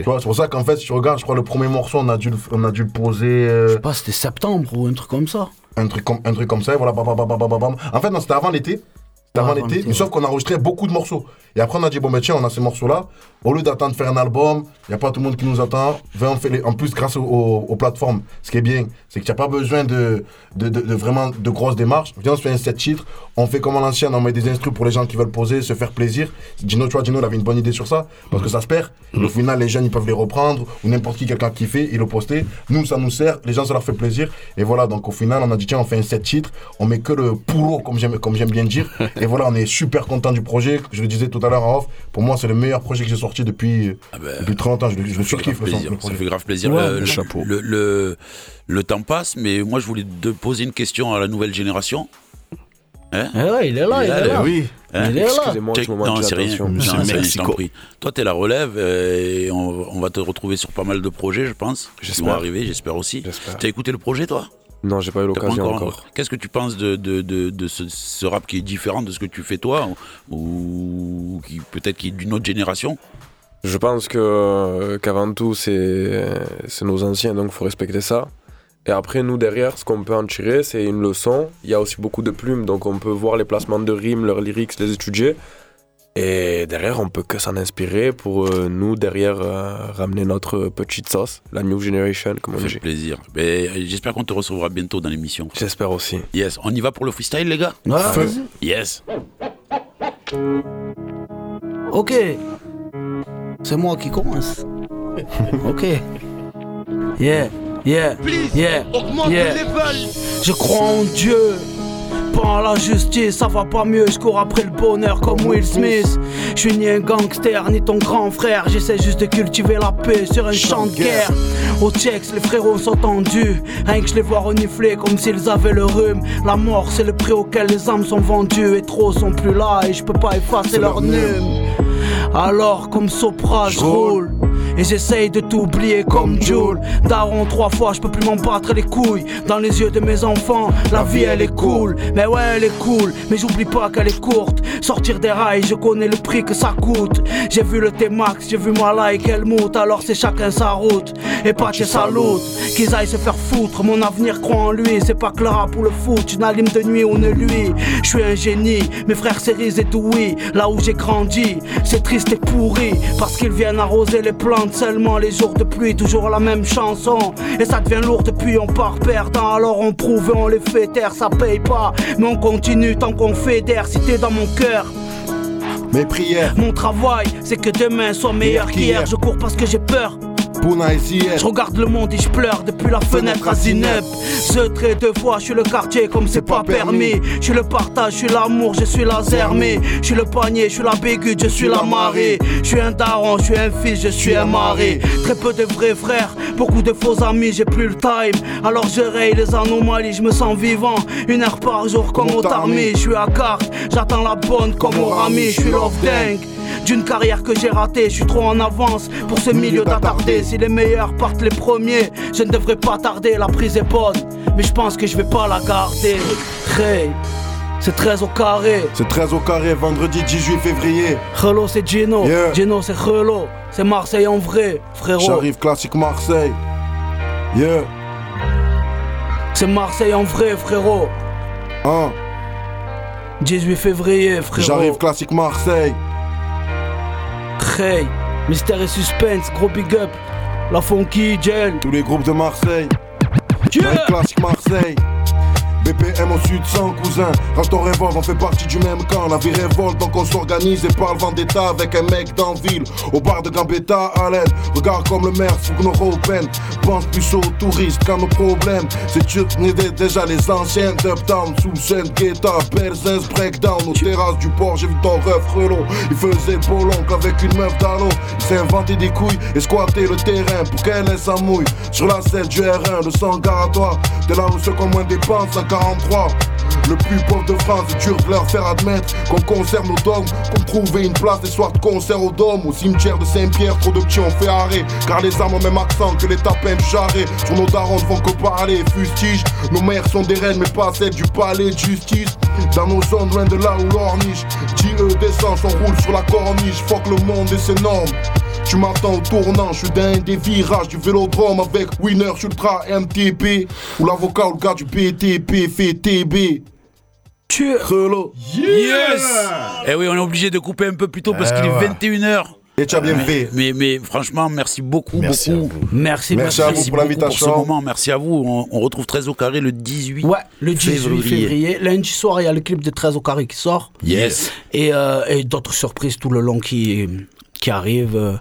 Tu vois, c'est pour ça qu'en fait, si tu regardes, je crois, le premier morceau, on a dû le, on a dû le poser. euh, Je sais pas, c'était septembre ou un truc comme ça. un truc comme, un truc comme ça, et voilà, bam, bam, bam, bam, bam, bam. En fait, non, c'était avant l'été. C'était avant Ah, avant l'été, mais sauf qu'on a enregistré beaucoup de morceaux. Et après, on a dit, bon, ben tiens, on a ces morceaux-là. Au lieu d'attendre de faire un album, il n'y a pas tout le monde qui nous attend. Viens, on fait les... En plus, grâce aux, aux- aux plateformes, ce qui est bien, c'est que tu n'as pas besoin de, de, de- de vraiment de grosses démarches. Viens, on se fait un set titre. On fait comme à l'ancienne, on met des instrus pour les gens qui veulent poser, se faire plaisir. Gino, tu vois, Gino, il avait une bonne idée sur ça, parce que ça se perd. Et au final, les jeunes, ils peuvent les reprendre, ou n'importe qui, quelqu'un qui fait, il le poster. Nous, ça nous sert, les gens, ça leur fait plaisir. Et voilà, donc au final, on a dit, tiens, on fait un set titre, on met que le pourro, comme j'aime comme j'aime bien dire. [laughs] Et voilà, on est super content du projet. Je le disais tout à l'heure en off, pour moi, c'est le meilleur projet que j'ai sorti depuis, depuis 30 ans. Je, le- je le Ça fait surkiffe, grave le son- plaisir. le Ça fait grave plaisir. Ouais, le le, Le, le- le temps passe, mais moi je voulais te poser une question à la nouvelle génération. Hein Eh ouais, il est là, il est là. Oui. Hein Il est là. Excusez-moi, je Non, c'est rien. d'attention. Non, Monsieur c'est rien, je t'en prie. Toi, t'es la relève euh, et on, on va te retrouver sur pas mal de projets, je pense. Qui vont J'espère. arriver, j'espère aussi. T'as écouté le projet, toi? Non, j'ai pas eu l'occasion encore. Qu'est-ce que tu penses de, de, de, de ce, ce rap qui est différent de ce que tu fais toi ou qui peut-être qui est d'une autre génération? Je pense que qu'avant tout, c'est nos anciens, donc faut respecter ça. Et après, nous, derrière, ce qu'on peut en tirer, c'est une leçon. Il y a aussi beaucoup de plumes, donc on peut voir les placements de rimes, leurs lyrics, les étudier. Et derrière, on peut que s'en inspirer pour euh, nous, derrière, euh, ramener notre petite sauce, la new generation, comme on Ça dit. fait plaisir. Mais, euh, J'espère qu'on te recevra bientôt dans l'émission. J'espère aussi. Yes, on y va pour le freestyle, les gars? Vas-y. Yes. Ok. C'est moi qui commence. [laughs] ok. Yeah, yeah, yeah, yeah. Je crois en Dieu. Pas en la justice, ça va pas mieux, je cours après le bonheur comme Will Smith. Je suis ni un gangster, ni ton grand frère, j'essaie juste de cultiver la paix sur un champ de guerre. Au Tchex, les frérots sont tendus, rien que je les vois renifler comme s'ils avaient le rhume. La mort, c'est le prix auquel les âmes sont vendues, et trop sont plus là, et je peux pas effacer leur nume. Alors, comme Sopra, je roule. Et j'essaye de t'oublier comme Joule. Daron, trois fois, je peux plus m'en battre les couilles. Dans les yeux de mes enfants, la vie elle est cool. Mais ouais, elle est cool, mais j'oublie pas qu'elle est courte. Sortir des rails, je connais le prix que ça coûte. J'ai vu le T-Max, j'ai vu qu'elle monte. Alors c'est chacun sa route. Et pas ça loot. Qu'ils aillent se faire foutre, mon avenir croit en lui. C'est pas que le rap ou le foot, une allume de nuit ou ne lui. Je suis un génie, mes frères Cerise et Dewey. Là où j'ai grandi, c'est triste et pourri. Parce qu'ils viennent arroser les plantes seulement les jours de pluie. Toujours la même chanson. Et ça devient lourd depuis on part perdant. Alors on prouve et on les fait taire, ça paye pas. Mais on continue tant qu'on fédère. Si t'es dans mon cœur. Mes prières. Mon travail, c'est que demain soit meilleur qu'hier. Je cours parce que j'ai peur. Je regarde le monde et je pleure depuis la fenêtre à Zineb. Je trait deux fois, je suis le quartier comme c'est pas permis. Je suis le partage, je suis l'amour, je suis la zermie. Je suis le panier, je suis la bégude, je suis la marée. Je suis un daron, je suis un fils, je suis un mari. Très peu de vrais frères, beaucoup de faux amis, j'ai plus le time. Alors je raye les anomalies, je me sens vivant. Une heure par jour comme au tarmi. Je suis à carte, j'attends la bonne comme au rami. Je suis love dingue. D'une carrière que j'ai ratée, je suis trop en avance pour ce milieu d'attardé. Si les meilleurs partent les premiers, je ne devrais pas tarder. La prise est bonne, mais je pense que je vais pas la garder. Hey, c'est 13 au carré. C'est 13 au carré, vendredi 18 février. Relo, c'est Gino. Gino, c'est Relo. C'est Marseille en vrai, frérot. J'arrive classique Marseille. Yeah. C'est Marseille en vrai, frérot. Hein. 18 février, frérot. J'arrive classique Marseille. Hey, mystère et suspense, gros big up. La funky gel. Tous les groupes de Marseille. J'arrive classique Marseille. BPM au sud sans cousin. Raston Revolve, on fait partie du même camp. La vie révolte donc on s'organise et parle vendetta Avec un mec dans ville. Au bar de Gambetta l'aide. Regarde comme le maire fout nos européennes Pense plus aux touristes qu'à nos problèmes. C'est qu'on est déjà les anciens. Dub down, sous scène, guetta. Berzins, breakdown Aux terrasses du port. J'ai vu ton ref relot Il faisait l'oncle avec une meuf d'allô Il s'est inventé des couilles et squatté le terrain Pour qu'elle laisse sa mouille. Sur la selle du R1 le sang garatoire. De là où ceux qui ont moins dépensent à 43 le plus pauvre de France, c'est dur de leur faire admettre qu'on conserve nos dogmes, qu'on trouver une place des soirs de concert au dôme, au cimetière de Saint-Pierre, trop de petits ont fait arrêt, car les armes ont même accent que les tapins du jarret. Sur nos darons ne font que parler, fustige, nos mères sont des reines, mais pas celles du palais de justice. Dans nos zones, loin de là où l'orniche. JE d'essence, on roule sur la corniche. Fuck le monde et ses normes. Tu m'attends au tournant, je suis d'un des virages du vélodrome avec Winner Ultra MTP ou l'avocat ou le gars du PTP fait TB. Yes Eh oui, on est obligé de couper un peu plus tôt parce Eh qu'il est 21h. Et tu as bien mais, fait. Mais, mais franchement, merci beaucoup, Merci beaucoup. à vous. Merci, Merci à vous pour beaucoup l'invitation. ce moment. Merci à vous. On, on retrouve 13 au carré le 18 Ouais, le 18 février. Lundi soir, il y a le clip de 13 au carré qui sort. Yes. Et, euh, et d'autres surprises tout le long qui, qui arrivent.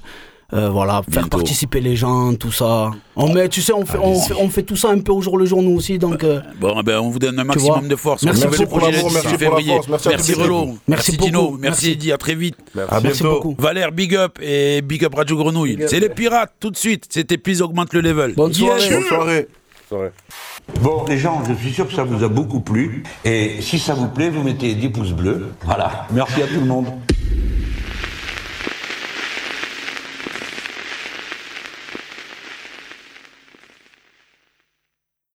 Euh, voilà, faire participer les gens, tout ça. On met, tu sais, on fait, on, fait, on fait tout ça un peu au jour le jour, nous aussi. Donc, euh, [laughs] Bon, ben, on vous donne un maximum de force. Merci pour l'amour, merci 18 pour la février. force, merci à Merci Relo. Merci Merci Dino. beaucoup. Merci. Eddy. À très vite. À merci bientôt. beaucoup. Valère, big up et big up Radio Grenouille. C'est les pirates tout de suite. C'était Please augmente le level. Bonne soirée. Yes. Bonne soirée. Bon, les gens, je suis sûr que ça vous a beaucoup plu. Et si ça vous plaît, vous mettez 10 pouces bleus. Voilà. Merci à tout le monde.